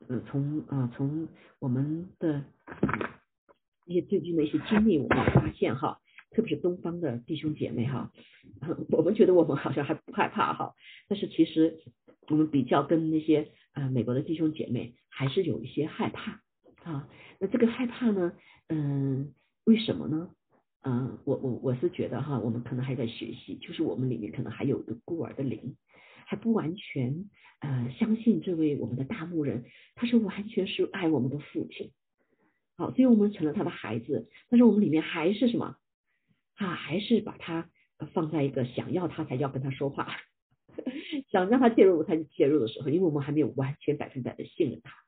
嗯，从啊从我们的一些最近的一些经历，我们发现哈，特别是东方的弟兄姐妹哈，我们觉得我们好像还不害怕哈，但是其实我们比较跟那些啊美国的弟兄姐妹还是有一些害怕啊，那这个害怕呢，嗯，为什么呢？嗯，我我我是觉得哈，我们可能还在学习，就是我们里面可能还有一个孤儿的灵，还不完全呃相信这位我们的大牧人，他是完全是爱我们的父亲，好，所以我们成了他的孩子，但是我们里面还是什么啊？还是把他放在一个想要他才要跟他说话，(laughs) 想让他介入他就介入的时候，因为我们还没有完全百分百的信任他。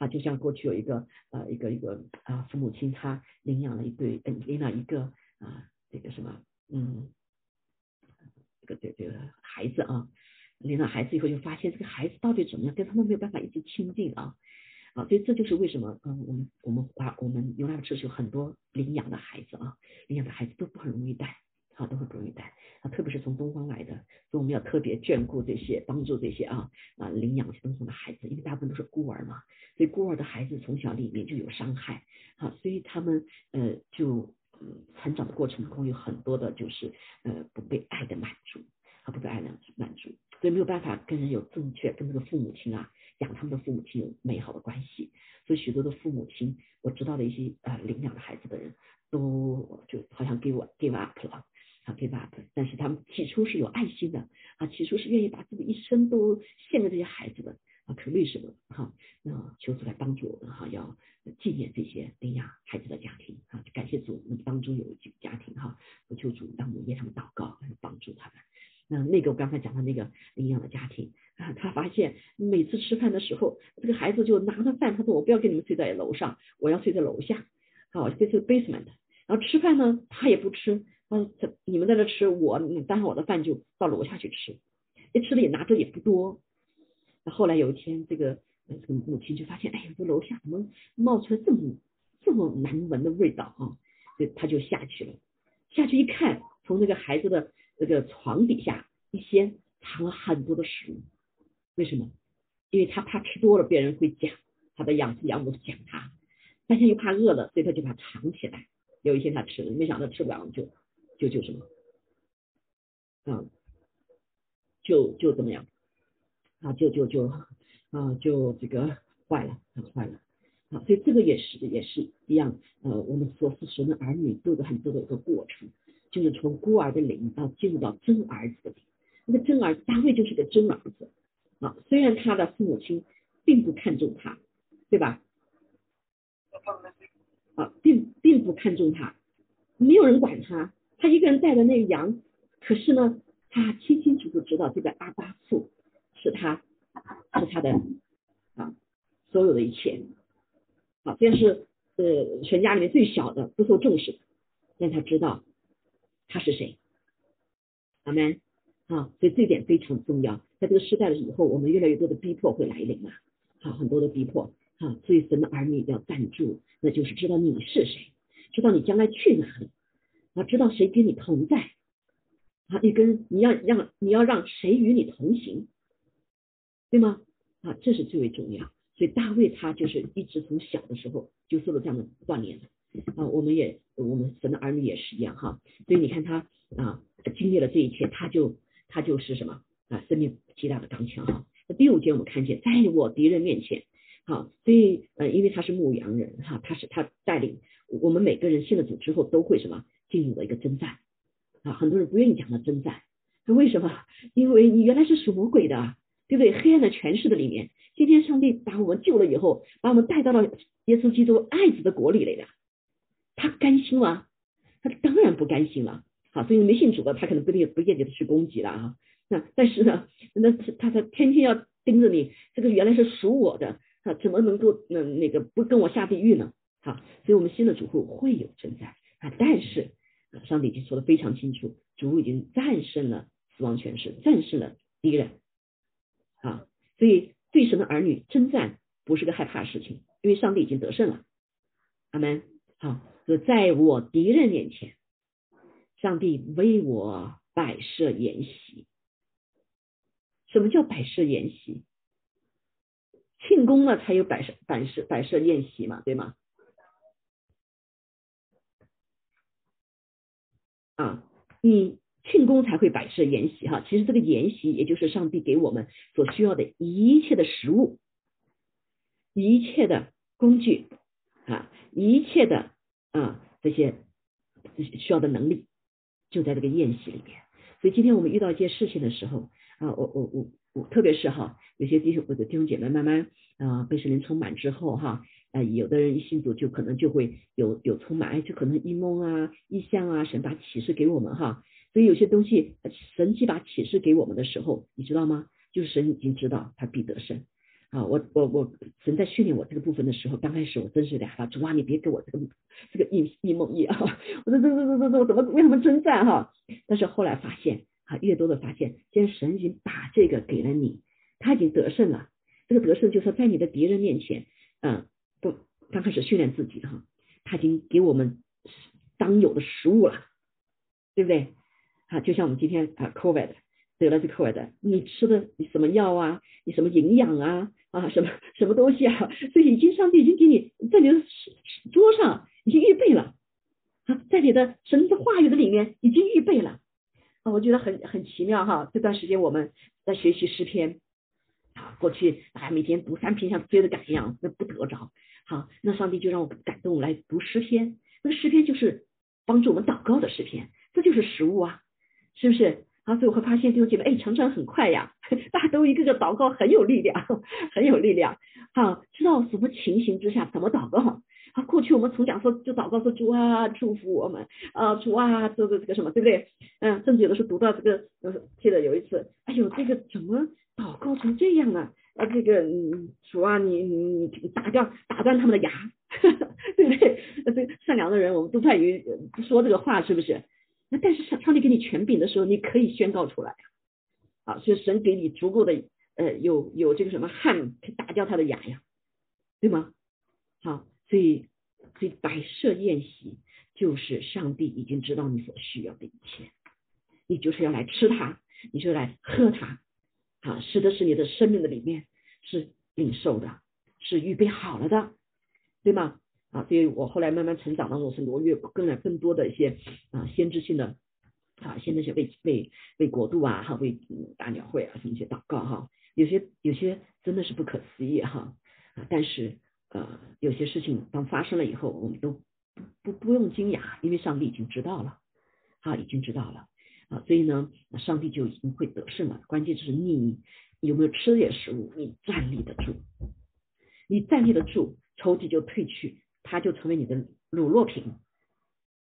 啊，就像过去有一个呃一个一个啊父母亲他领养了一对领了一个啊这个什么嗯这个这这个孩子啊领了孩子以后就发现这个孩子到底怎么样跟他们没有办法一直亲近啊。啊所以这就是为什么嗯我们我们华我们牛奶社是有很多领养的孩子啊领养的孩子都不很容易带啊都很不容易带啊特别是从东方来的要特别眷顾这些帮助这些啊啊领养东方的孩子因为大部分都是孤儿嘛。所以孤儿的孩子从小里面就有伤害，啊，所以他们呃就嗯成长的过程中有很多的就是呃不被爱的满足，啊不被爱的满足，所以没有办法跟人有正确跟这个父母亲啊养他们的父母亲有美好的关系，所以许多的父母亲我知道的一些啊领养的孩子的人都就好像给我 give up 了啊 give up，但是他们起初是有爱心的啊起初是愿意把自己一生都献给这些孩子的啊。可为什么哈？那求主来帮助我们哈，要纪念这些领养孩子的家庭啊！感谢主，我们当中有几个家庭哈，我求主让我们为他们祷告，帮助他们。那那个我刚才讲的那个领养的家庭啊，他发现每次吃饭的时候，这个孩子就拿着饭，他说我不要跟你们睡在楼上，我要睡在楼下，好，这是 basement。然后吃饭呢，他也不吃，他他你们在这吃，我端上我的饭就到楼下去吃，这吃的也拿着也不多。那后来有一天，这个这个母亲就发现，哎呀，这楼下怎么冒出来这么这么难闻的味道啊？所以他就下去了。下去一看，从那个孩子的这个床底下一掀，藏了很多的食物。为什么？因为他怕吃多了别人会讲，他的养父养母讲他，但是又怕饿了，所以他就把它藏起来。有一天他吃了，没想到吃不了就就就什么，嗯，就就怎么样？啊，就就就啊，就这个坏了，很坏了啊，所以这个也是也是一样，呃，我们所神的儿女都有很多的一个过程，就是从孤儿的灵到进入到真儿子的灵，那个真儿子大卫就是个真儿子啊，虽然他的父母亲并不看重他，对吧？啊，并并不看重他，没有人管他，他一个人带着那个羊，可是呢，他清清楚楚知道这个阿巴父。是他，是他的啊，所有的一切啊，这是呃全家里面最小的，不受重视，让他知道他是谁，阿门啊，所以这一点非常重要。在这个时代的以后，我们越来越多的逼迫会来临啊，好，很多的逼迫啊，所以神的儿女要站住，那就是知道你是谁，知道你将来去哪里，啊，知道谁跟你同在啊，你跟你要让你要让谁与你同行。对吗？啊，这是最为重要。所以大卫他就是一直从小的时候就受了这样的锻炼啊。我们也我们神的儿女也是一样哈。所以你看他啊经历了这一切，他就他就是什么啊生命极大的刚强哈。那第五节我们看见在我敌人面前，好，所以呃因为他是牧羊人哈，他是他带领我们每个人信了主之后都会什么进入了一个征战啊。很多人不愿意讲到征战，那为什么？因为你原来是属魔鬼的。对不对？黑暗的权势的里面，今天上帝把我们救了以后，把我们带到了耶稣基督爱子的国里来了，他甘心吗？他当然不甘心了。好，所以没信主的他可能不定不见得去攻击了啊。那但是呢，那他他天天要盯着你，这个原来是属我的，啊，怎么能够那那个不跟我下地狱呢？好，所以我们新的主户会有征战啊，但是上帝已经说的非常清楚，主已经战胜了死亡权势，战胜了敌人啊，所以对神的儿女征战不是个害怕的事情，因为上帝已经得胜了。阿门。好，就在我敌人面前，上帝为我摆设筵席。什么叫摆设筵席？庆功了才有摆设摆设摆设宴席嘛，对吗？啊，你庆功才会摆设筵席哈。其实这个筵席也就是上帝给我们所需要的一切的食物，一切的工具啊。一切的啊这些需要的能力就在这个宴席里面，所以今天我们遇到一件事情的时候啊，我我我我特别是哈，有些弟兄或者弟兄姐妹慢慢啊被神灵充满之后哈，啊有的人一信主就可能就会有有充满，哎就可能异梦啊、异象啊，神把启示给我们哈，所以有些东西神既把启示给我们的时候，你知道吗？就是神已经知道他必得胜。啊，我我我神在训练我这个部分的时候，刚开始我真是的害主啊，你别给我这个这个一一梦一啊，(laughs) 我说这这这这这怎么为什么征战哈？但是后来发现啊，越多的发现，既然神已经把这个给了你，他已经得胜了。这个得胜就是在你的敌人面前，嗯，刚开始训练自己哈，他已经给我们当有的食物了，对不对？啊，就像我们今天啊，COVID。得了这块的，你吃的你什么药啊？你什么营养啊？啊，什么什么东西啊？所以已经上帝已经给你在你的桌上已经预备了啊，在你的神的话语的里面已经预备了啊，我觉得很很奇妙哈。这段时间我们在学习诗篇啊，过去大家每天读三篇像追着赶一样，那不得着。好，那上帝就让我感动来读诗篇，那个诗篇就是帮助我们祷告的诗篇，这就是食物啊，是不是？啊，所以我会发现弟兄姐妹，哎，成长很快呀，(laughs) 大家都一个个祷告很有力量，很有力量。好，知道什么情形之下怎么祷告？啊，过去我们从讲说就祷告说主啊祝福我们啊主啊这个这个什么对不对？嗯，甚至有的时候读到这个，记得有一次，哎呦这个怎么祷告成这样啊？啊这个嗯主啊你你你打掉打断他们的牙，(laughs) 对不对？这善良的人我们都在于不说这个话是不是？那但是上上帝给你权柄的时候，你可以宣告出来啊，所以神给你足够的呃有有这个什么汗，可以打掉他的牙呀，对吗？好，所以所以摆设宴席就是上帝已经知道你所需要的一切，你就是要来吃它，你就来喝它，啊，使的是你的生命的里面是领受的，是预备好了的，对吗？啊，所以我后来慢慢成长当中，是罗越更了更多的一些啊先知性的啊，先知性为为为国度啊哈，为大鸟会啊什么一些祷告哈，有些有些真的是不可思议哈啊，但是呃有些事情当发生了以后，我们都不不不用惊讶，因为上帝已经知道了啊，已经知道了啊，所以呢，上帝就已经会得胜了，关键就是你有没有吃这些食物，你站立得住，你站立得住，抽屉就退去。他就成为你的乳落品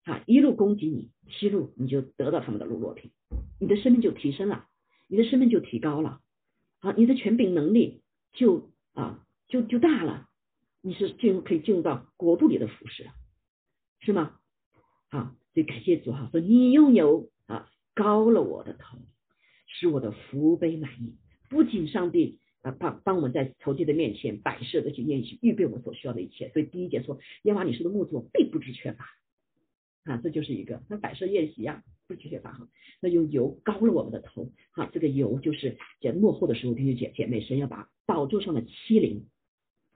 啊，一路攻击你，七路你就得到他们的乳落品，你的生命就提升了，你的生命就提高了，啊，你的权柄能力就啊就就大了，你是进入可以进入到国度里的服饰，是吗？好，所以感谢主哈，说你拥有啊高了我的头，使我的福杯满溢，不仅上帝啊。帮帮我们在仇敌的面前摆设这些宴席，预备我们所需要的一切。所以第一节说，耶和华你是的牧者，必不知缺乏啊，这就是一个那摆设宴席呀，不知缺乏哈。那用油膏了我们的头啊，这个油就是在幕后的时候，弟兄姐姐妹，神要把宝座上的欺凌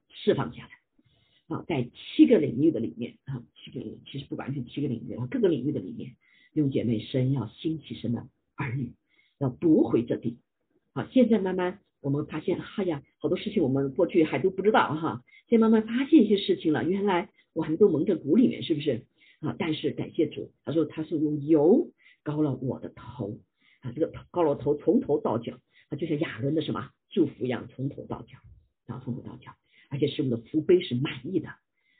释放下来啊，在七个领域的里面啊，七个其实不完全七个领域啊，各个领域的里面，用姐妹，神要兴起神的儿女，要夺回这地。好，现在慢慢。我们发现，哎呀，好多事情我们过去还都不知道哈，现在慢慢发现一些事情了。原来我还都蒙在鼓里面，是不是啊？但是感谢主，他说他是用油膏了我的头啊，这个膏了头从头到脚啊，就像亚伦的什么祝福一样，从头到脚，啊从头到脚，而且是我们的福杯是满意的，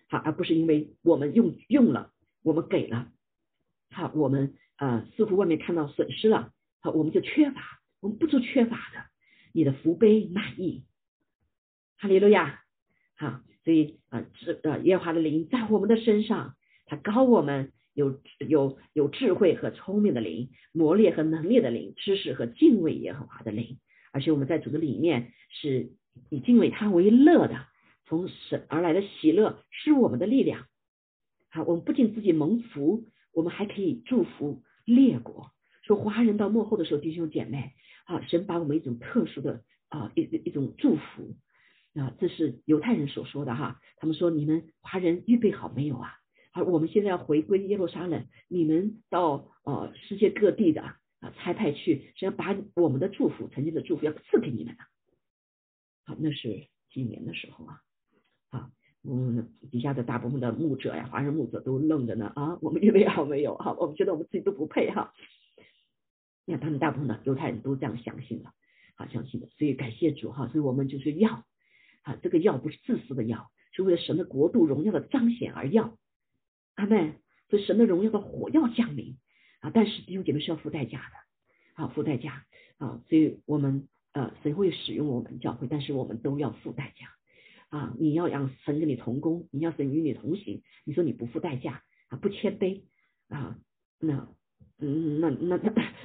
好，而不是因为我们用用了，我们给了，好，我们啊，似乎外面看到损失了，好，我们就缺乏，我们不足缺乏的，你的福杯满溢，哈利路亚，好，所以啊，智啊耶和华的灵在我们的身上，他高我们有有有智慧和聪明的灵，磨练和能力的灵，知识和敬畏耶和华的灵，而且我们在主的里面是以敬畏他为乐的，从神而来的喜乐是我们的力量，好，我们不仅自己蒙福，我们还可以祝福。列国。说华人到幕后的时候，弟兄姐妹啊，神把我们一种特殊的啊一一种祝福啊，这是犹太人所说的哈。他们说你们华人预备好没有啊？好，我们现在要回归耶路撒冷，你们到呃世界各地的啊差派去，是要把我们的祝福，曾经的祝福要赐给你们的。好，那是几年的时候啊？啊。嗯，底下的大部分的牧者呀，华人牧者都愣着呢啊，我们预备好没有哈？我们觉得我们自己都不配哈。你那他们大部分的犹太人都这样相信了，好相信的，所以感谢主哈，所以我们就是要啊，这个要不是自私的要，是为了神的国度荣耀的彰显而要。阿门。所以神的荣耀的火要降临啊，但是弟兄姐妹是要付代价的，啊，付代价啊，所以我们呃神会使用我们教会，但是我们都要付代价。啊，你要让神跟你同工，你要神与你同行。你说你不付代价啊，不谦卑啊，那嗯，那那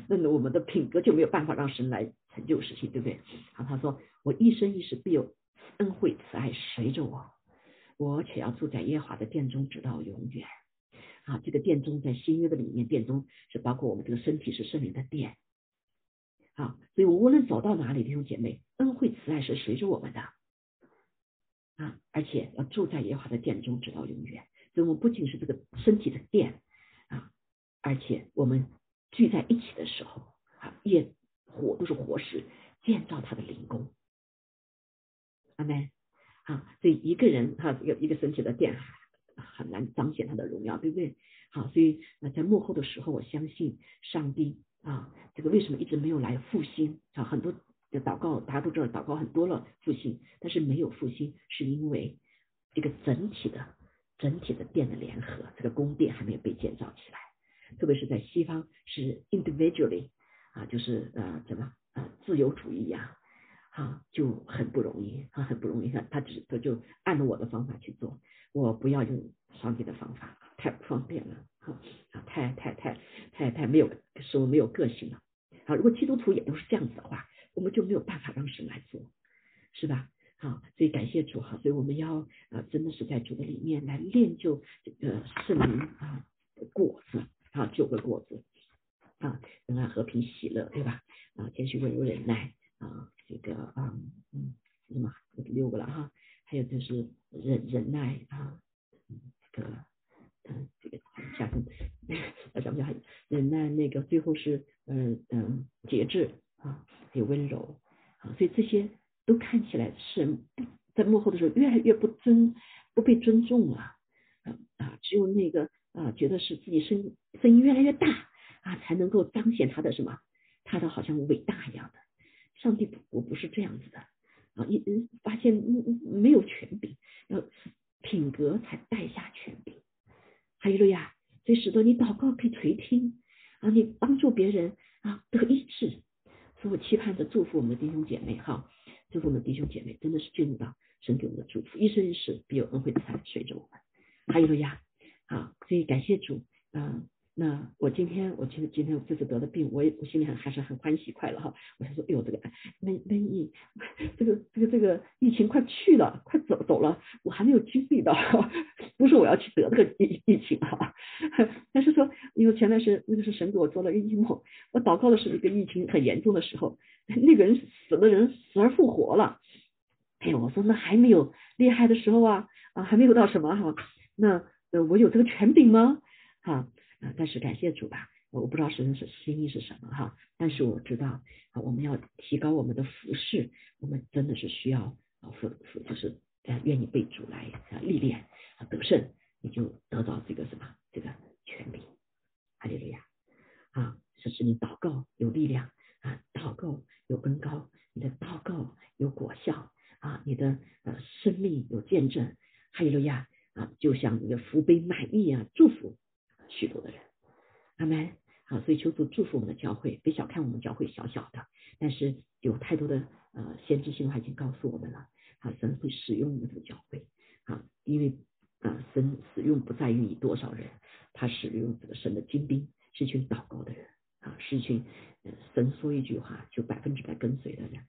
那那我们的品格就没有办法让神来成就事情，对不对？啊，他说我一生一世必有恩惠慈爱随着我，我且要住在耶和华的殿中直到永远。啊，这个殿中在新约的里面，殿中是包括我们这个身体是圣灵的殿。啊，所以我无论走到哪里，弟兄姐妹，恩惠慈爱是随着我们的。啊，而且要住在耶和华的殿中，直到永远。所以，我们不仅是这个身体的殿，而且我们聚在一起的时候啊，业火都是活石，建造他的灵宫。阿门。啊，所以一个人哈，一个一个身体的殿很难彰显他的荣耀，对不对？好，所以那在幕后的时候，我相信上帝啊，这个为什么一直没有来复兴啊？很多。的祷告，大家都知道祷告很多了复兴，但是没有复兴，是因为这个整体的、整体的殿的联合，这个宫殿还没有被建造起来。特别是在西方，是 individually 啊，就是呃怎么呃自由主义呀，啊就很不容易啊很不容易。他他只他就按照我的方法去做，我不要用上帝的方法，太不方便了啊太太太太太没有使我没有个性了啊。如果基督徒也都是这样子的话。我们就没有办法让神来做，是吧？好，所以感谢主哈，所以我们要啊，真的是在主的里面来练就这个圣灵啊的果子啊九个果子啊，仁爱和平喜乐，对吧？啊，谦虚温柔忍耐啊，这个啊嗯什么六个了哈，还有就是忍忍耐啊，这个嗯这个下分啊想不 (laughs) 想忍耐那个最后是嗯嗯节制。啊，还有温柔啊，所以这些都看起来是在幕后的时候越来越不尊不被尊重了啊啊，只有那个啊觉得是自己声声音越来越大啊，才能够彰显他的什么，他的好像伟大一样的。上帝我不是这样子的啊，一发现没有权柄，要品格才带下权柄。还有路亚，所以使得你祷告可以垂听啊，你帮助别人啊得医治。所以我期盼着祝福我们的弟兄姐妹哈，祝福我们弟兄姐妹真的是进入到神给我们的祝福，一生一世必有恩惠慈爱随着我们。哈利路亚，好，所以感谢主，嗯。那我今天，我其实今天我这次得的病，我也我心里很还是很欢喜快乐哈。我想说，哎呦，这个瘟瘟疫，这个这个这个疫情快去了，快走走了，我还没有经历到，(laughs) 不是我要去得这个疫疫情哈。(laughs) 但是说，因为前段时那个是神给我做了一个异梦，我祷告的是一个疫情很严重的时候，那个人死的人死而复活了。哎呦，我说那还没有厉害的时候啊啊，还没有到什么哈？那我有这个权柄吗？哈？啊，但是感谢主吧，我不知道神是心意是什么哈，但是我知道啊，我们要提高我们的服饰，我们真的是需要啊服服，就是呃愿意被主来啊历练啊得胜，你就得到这个什么这个权柄，哈利路亚啊，这是你祷告有力量啊，祷告有恩高，你的祷告有果效啊，你的呃生命有见证，哈利路亚啊，就像你的福杯满溢啊，祝福。许多的人，阿门。啊，所以求主祝福我们的教会，别小看我们教会小小的，但是有太多的呃先知性话已经告诉我们了，啊，神会使用我们这个教会，啊，因为啊神使用不在于你多少人，他使用这个神的精兵，是一群祷告的人，啊，是一群神说一句话就百分之百跟随的人，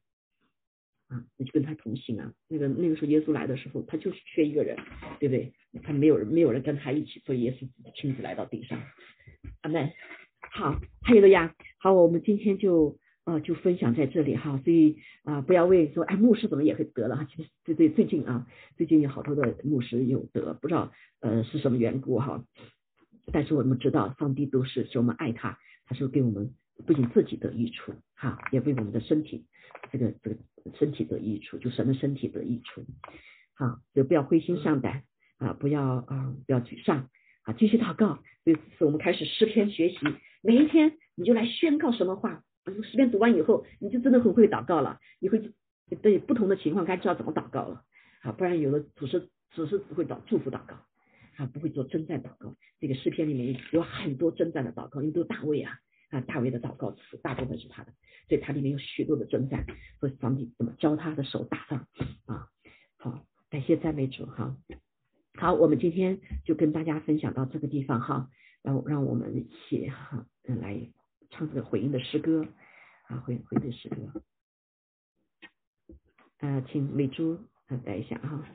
啊，你就跟他同行啊，那个那个时候耶稣来的时候，他就是缺一个人，对不对？他没有人没有人跟他一起，所以耶稣亲自来到地上，阿门。好，还有的呀。好，我们今天就呃就分享在这里哈。所以啊，不要为说哎牧师怎么也会得了哈。其实对对，最近啊，最近有好多的牧师有得，不知道呃是什么缘故哈。但是我们知道，上帝都是说我们爱他，他说给我们不仅自己得益处哈，也为我们的身体这个这个身体得益处，就什么身体得益处。好，就不要灰心丧胆啊，不要啊不要沮丧啊，继续祷告。所以我们开始诗篇学习。每一天你就来宣告什么话，诗篇读完以后，你就真的很会祷告了。你会对不同的情况该知道怎么祷告了啊，不然有的只是只是只会祷祝福祷告啊，不会做征战祷告。这个诗篇里面有很多征战的祷告，因为都大卫啊啊，大卫的祷告词大部分是他的，所以他里面有许多的征战，所以上帝怎么教他的手打仗啊？好，感谢赞美主哈。好，我们今天就跟大家分享到这个地方哈。然后让我们一起哈来唱这个回应的诗歌啊，回回应诗歌。呃，请美珠来带一下哈。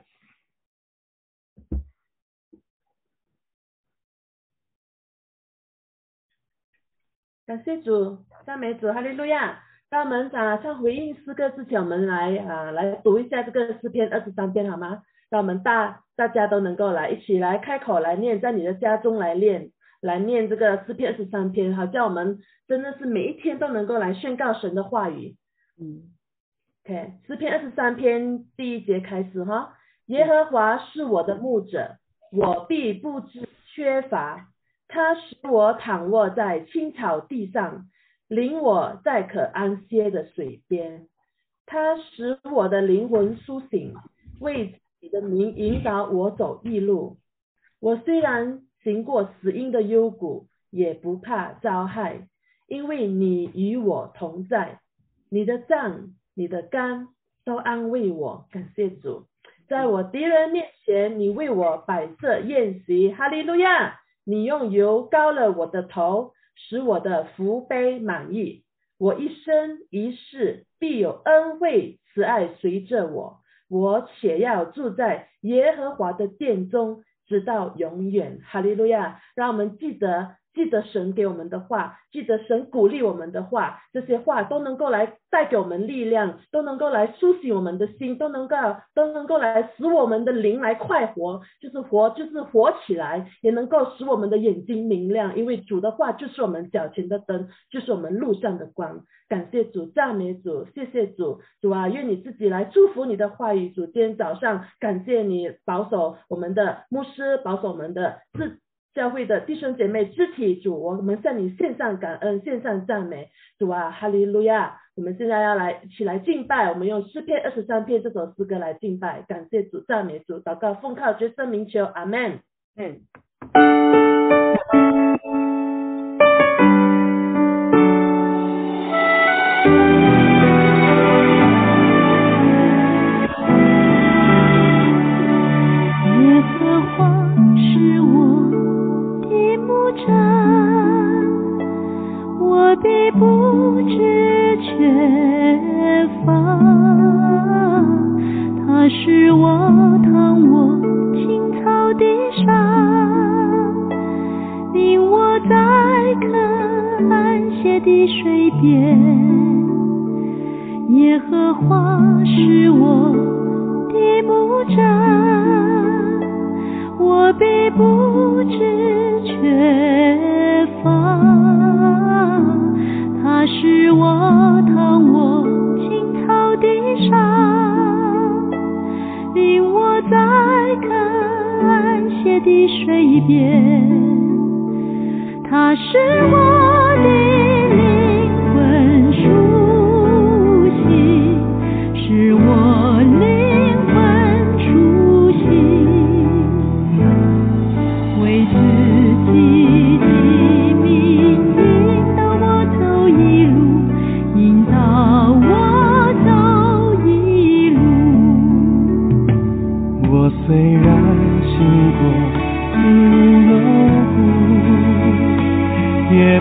感谢主，赞美主，哈利路亚。当我们啊唱回应诗歌之前，我们来啊来读一下这个诗篇二十三篇好吗？让我们大大家都能够来一起来开口来念，在你的家中来念。来念这个诗篇二十三篇，好叫我们真的是每一天都能够来宣告神的话语。嗯，OK，诗篇二十三篇第一节开始哈，耶和华是我的牧者，我必不知缺乏。他使我躺卧在青草地上，领我在可安歇的水边。他使我的灵魂苏醒，为你的名引导我走义路。我虽然。行过死荫的幽谷，也不怕遭害，因为你与我同在。你的杖、你的肝都安慰我。感谢主，在我敌人面前，你为我摆设宴席。哈利路亚！你用油膏了我的头，使我的福杯满溢。我一生一世必有恩惠慈爱随着我，我且要住在耶和华的殿中。直到永远，哈利路亚！让我们记得。记得神给我们的话，记得神鼓励我们的话，这些话都能够来带给我们力量，都能够来苏醒我们的心，都能够都能够来使我们的灵来快活，就是活就是活起来，也能够使我们的眼睛明亮，因为主的话就是我们脚前的灯，就是我们路上的光。感谢主，赞美主，谢谢主，主啊，愿你自己来祝福你的话语。主，今天早上感谢你保守我们的牧师，保守我们的自。教会的弟兄姐妹、肢体主，我们向你献上感恩、献上赞美，主啊，哈利路亚！我们现在要来一起来敬拜，我们用诗篇二十三篇这首诗歌来敬拜，感谢主、赞美主，祷告奉靠决胜名求，阿门。嗯。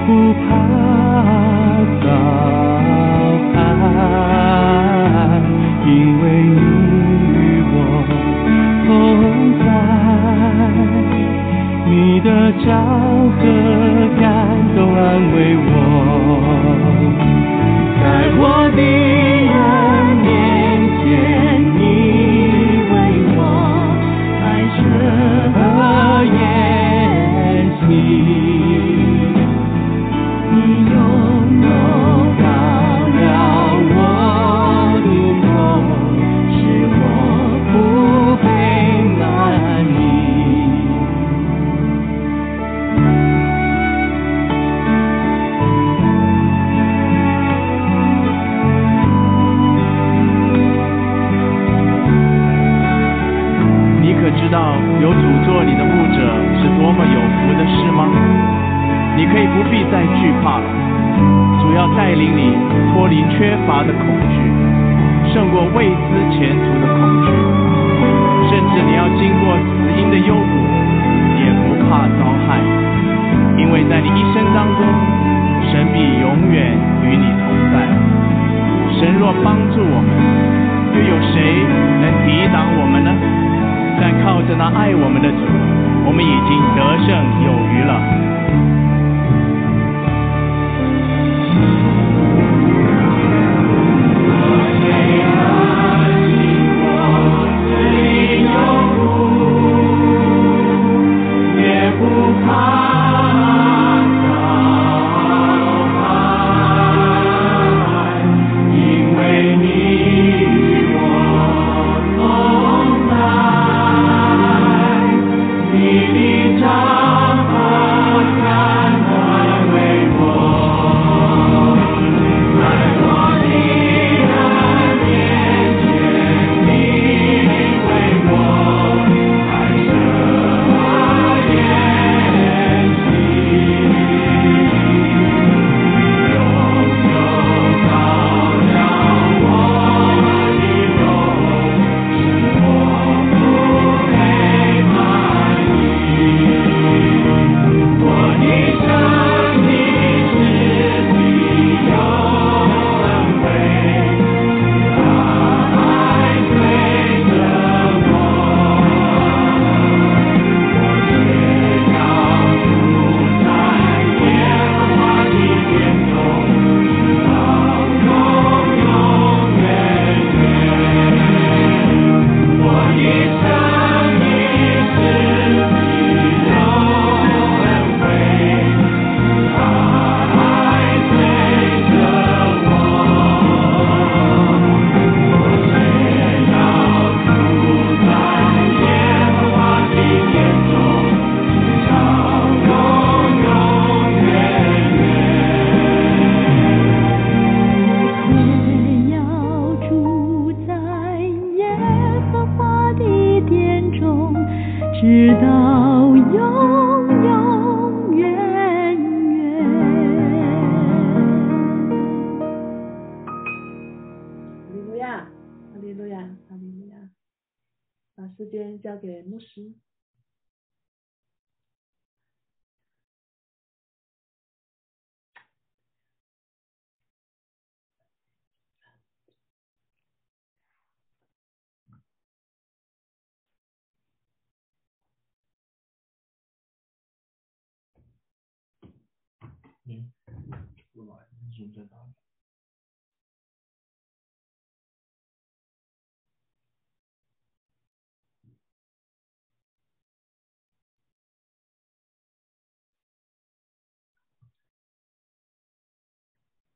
不怕。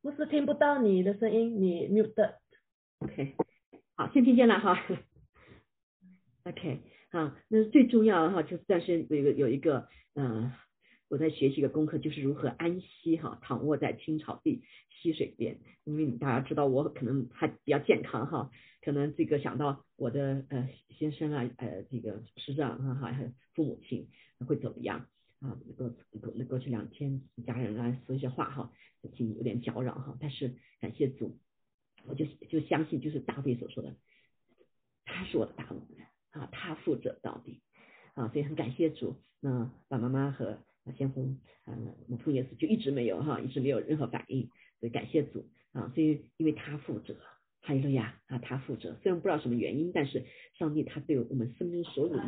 牧师听不到你的声音，你 mute。OK，好，先听见了哈。OK，好，那最重要的哈，就是但是有一个有一个嗯，我在学习一个功课，就是如何安息哈，躺卧在青草地溪水边。因为大家知道我可能还比较健康哈，可能这个想到我的呃先生啊呃这个师长哈还有父母亲会怎么样。啊，能够能够去两天家人来说一些话哈，心里有点搅扰哈，但是感谢主，我就就相信就是大卫所说的，他是我的大牧人啊，他负责到底啊，所以很感谢主。那爸爸妈妈和先锋嗯母父也是就一直没有哈，一直没有任何反应，所以感谢主啊，所以因为他负责，哈利路亚啊，他负责，虽然不知道什么原因，但是上帝他对我们生命所有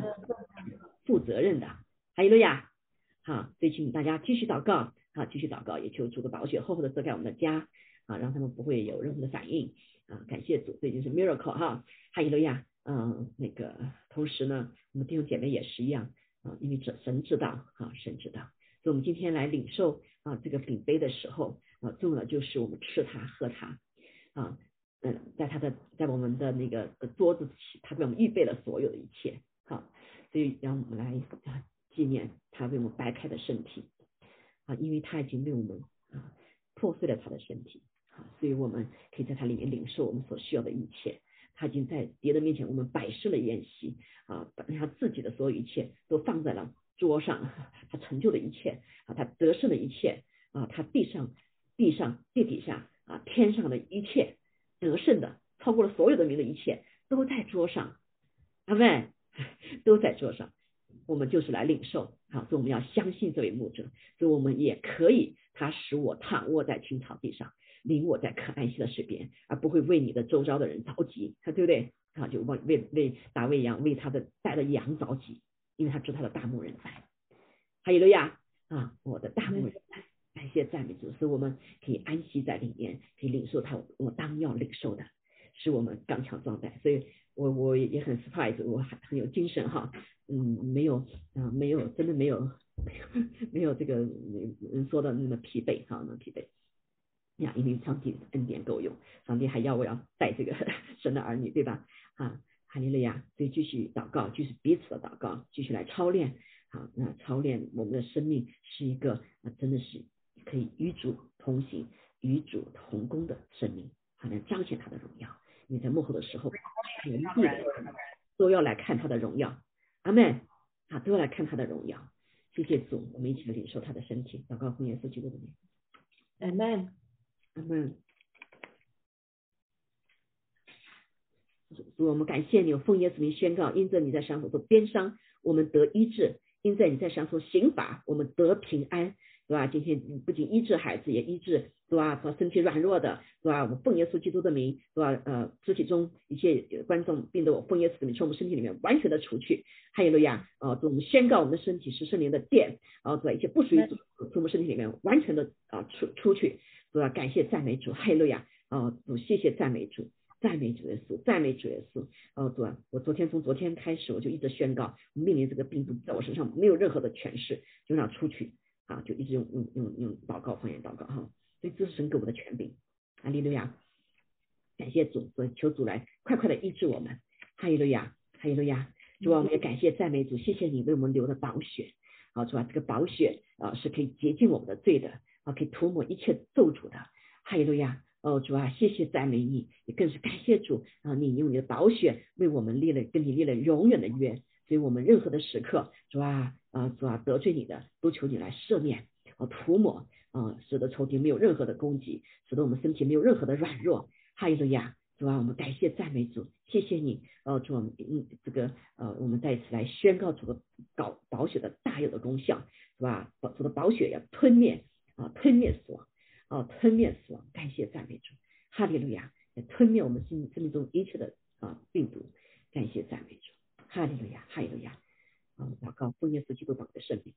负责任的，哈利路亚。啊，所以请大家继续祷告，啊，继续祷告，也求主的宝血厚厚的遮盖我们的家，啊，让他们不会有任何的反应，啊，感谢主，这就是 miracle 哈，哈利路亚，嗯，那个同时呢，我们弟兄姐妹也是一样，因为这神知道，啊，神知道，所以我们今天来领受啊这个饼杯的时候，啊，重要就是我们吃它喝它，啊，嗯，在他的在我们的那个桌子，他为我们预备了所有的一切，好，所以让我们来啊。纪念他为我们掰开的身体啊，因为他已经为我们啊破碎了他的身体啊，所以我们可以在他里面领受我们所需要的一切。他已经在别人面前我们摆设了宴席啊，把他自己的所有一切都放在了桌上，他成就的一切啊，他得胜的一切啊，他地上地上地底下啊，天上的一切得胜的，超过了所有的名的一切，都在桌上。阿门，(laughs) 都在桌上。我们就是来领受，好，所以我们要相信这位牧者，所以我们也可以，他使我躺卧在青草地上，领我在可安息的水边，而不会为你的周遭的人着急，他对不对？啊，就为为为大卫羊为他的带的羊着急，因为他知道他的大牧人在。还有了呀，啊，我的大牧人在，感谢赞美主，使我们可以安息在里面，可以领受他我当要领受的，使我们刚强壮胆。所以我我也很 surprise，我还很有精神哈。嗯，没有啊，没有，真的没有，(laughs) 没有这个人说的那么疲惫哈，那么疲惫呀，因为上帝恩典够用，上帝还要我要带这个 (laughs) 神的儿女，对吧？啊，哈利路亚，所以继续祷告，就是彼此的祷告，继续来操练，好，那操练我们的生命是一个啊，真的是可以与主同行、与主同工的生命，好，来彰显他的荣耀。因为在幕后的时候，人地都要来看他的荣耀。阿门，啊，都要来看他的荣耀。谢谢主，我们一起来领受他的身体。祷告奉耶稣基督的名。阿门，阿门。主，我们感谢你，奉耶稣名宣告：因着你在伤口做鞭伤，我们得医治；因着你在伤口刑罚，我们得平安。对吧？今天不仅医治孩子，也医治是吧？和身体软弱的，是吧？我们奉耶稣基督的名，是吧？呃，肢体中一切观众病的，我奉耶稣的名从我们身体里面完全的除去。还有路亚，啊，我们宣告我们的身体是圣灵的殿，啊，对吧？一切不属于主从我们身体里面完全的啊出出去，是吧？感谢赞美主，哈利路亚！哦，主谢谢赞美主，赞美主耶稣，赞美主耶稣，哦，对吧？我昨天从昨天开始，我就一直宣告，命令这个病毒在我身上没有任何的权势，就让出去。啊，就一直用用用用祷告方言祷告哈，所以这是神给我们的权柄。哈利路亚，感谢主，所以求主来快快的医治我们。哈利路亚，哈利路亚，主啊，我们也感谢赞美主，谢谢你为我们留的宝血。啊，主啊，这个宝血啊是可以洁净我们的罪的，啊，可以涂抹一切咒诅的。哈利路亚，哦，主啊，谢谢赞美你，也更是感谢主啊，你用你的宝血为我们立了跟你立了永远的约，所以我们任何的时刻，主啊。啊，主啊，得罪你的都求你来赦免，啊，涂抹，啊，使得仇敌没有任何的攻击，使得我们身体没有任何的软弱。哈利路亚，主啊，我们感谢赞美主，谢谢你，哦，主，嗯，这个，呃，我们再次来宣告主的保保血的大有的功效，是吧？主的保血要吞灭，啊，吞灭死亡，啊，吞灭死亡，感谢赞美主，哈利路亚，也吞灭我们生生命中一切的啊病毒，感谢赞美主，哈利路亚，哈利路亚。啊，祷告奉耶稣基督宝的圣名，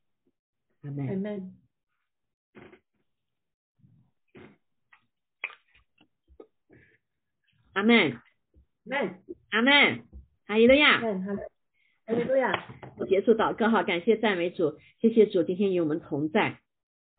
阿门。阿门。阿门。门。阿门。哈利路亚。哈利路亚。结束祷告哈，感谢赞美主，谢谢主今天与我们同在，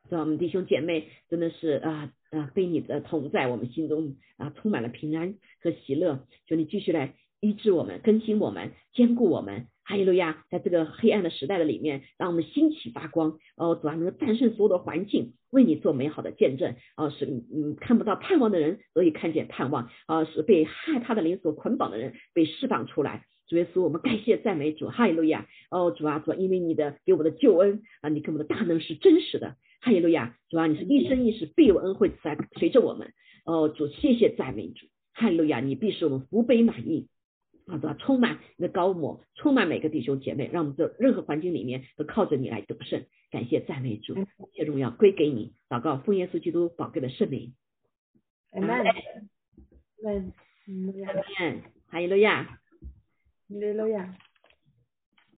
是吧？我们弟兄姐妹真的是啊啊，被你的同在，我们心中啊充满了平安和喜乐。求你继续来医治我们，更新我们，坚固我们。哈利路亚，在这个黑暗的时代的里面，让我们兴起发光哦，主啊，能够战胜所有的环境，为你做美好的见证哦，使嗯看不到盼望的人得以看见盼望啊，使被害怕的灵所捆绑的人被释放出来。主耶稣，我们感谢赞美主，哈利路亚哦，主啊，主，因为你的给我们的救恩啊，你给我们的大能是真实的，哈利路亚，主啊，你是一生一世必有恩惠在随着我们哦，主，谢谢赞美主，哈利路亚，你必使我们福杯满溢。啊，对吧？充满你的高摩，充满每个弟兄姐妹，让我们在任何环境里面都靠着你来得胜。感谢赞美主，一切荣耀归给你。祷告奉耶稣基督宝贵的圣名。阿门。阿门。阿门。哈利路亚。哈利路亚。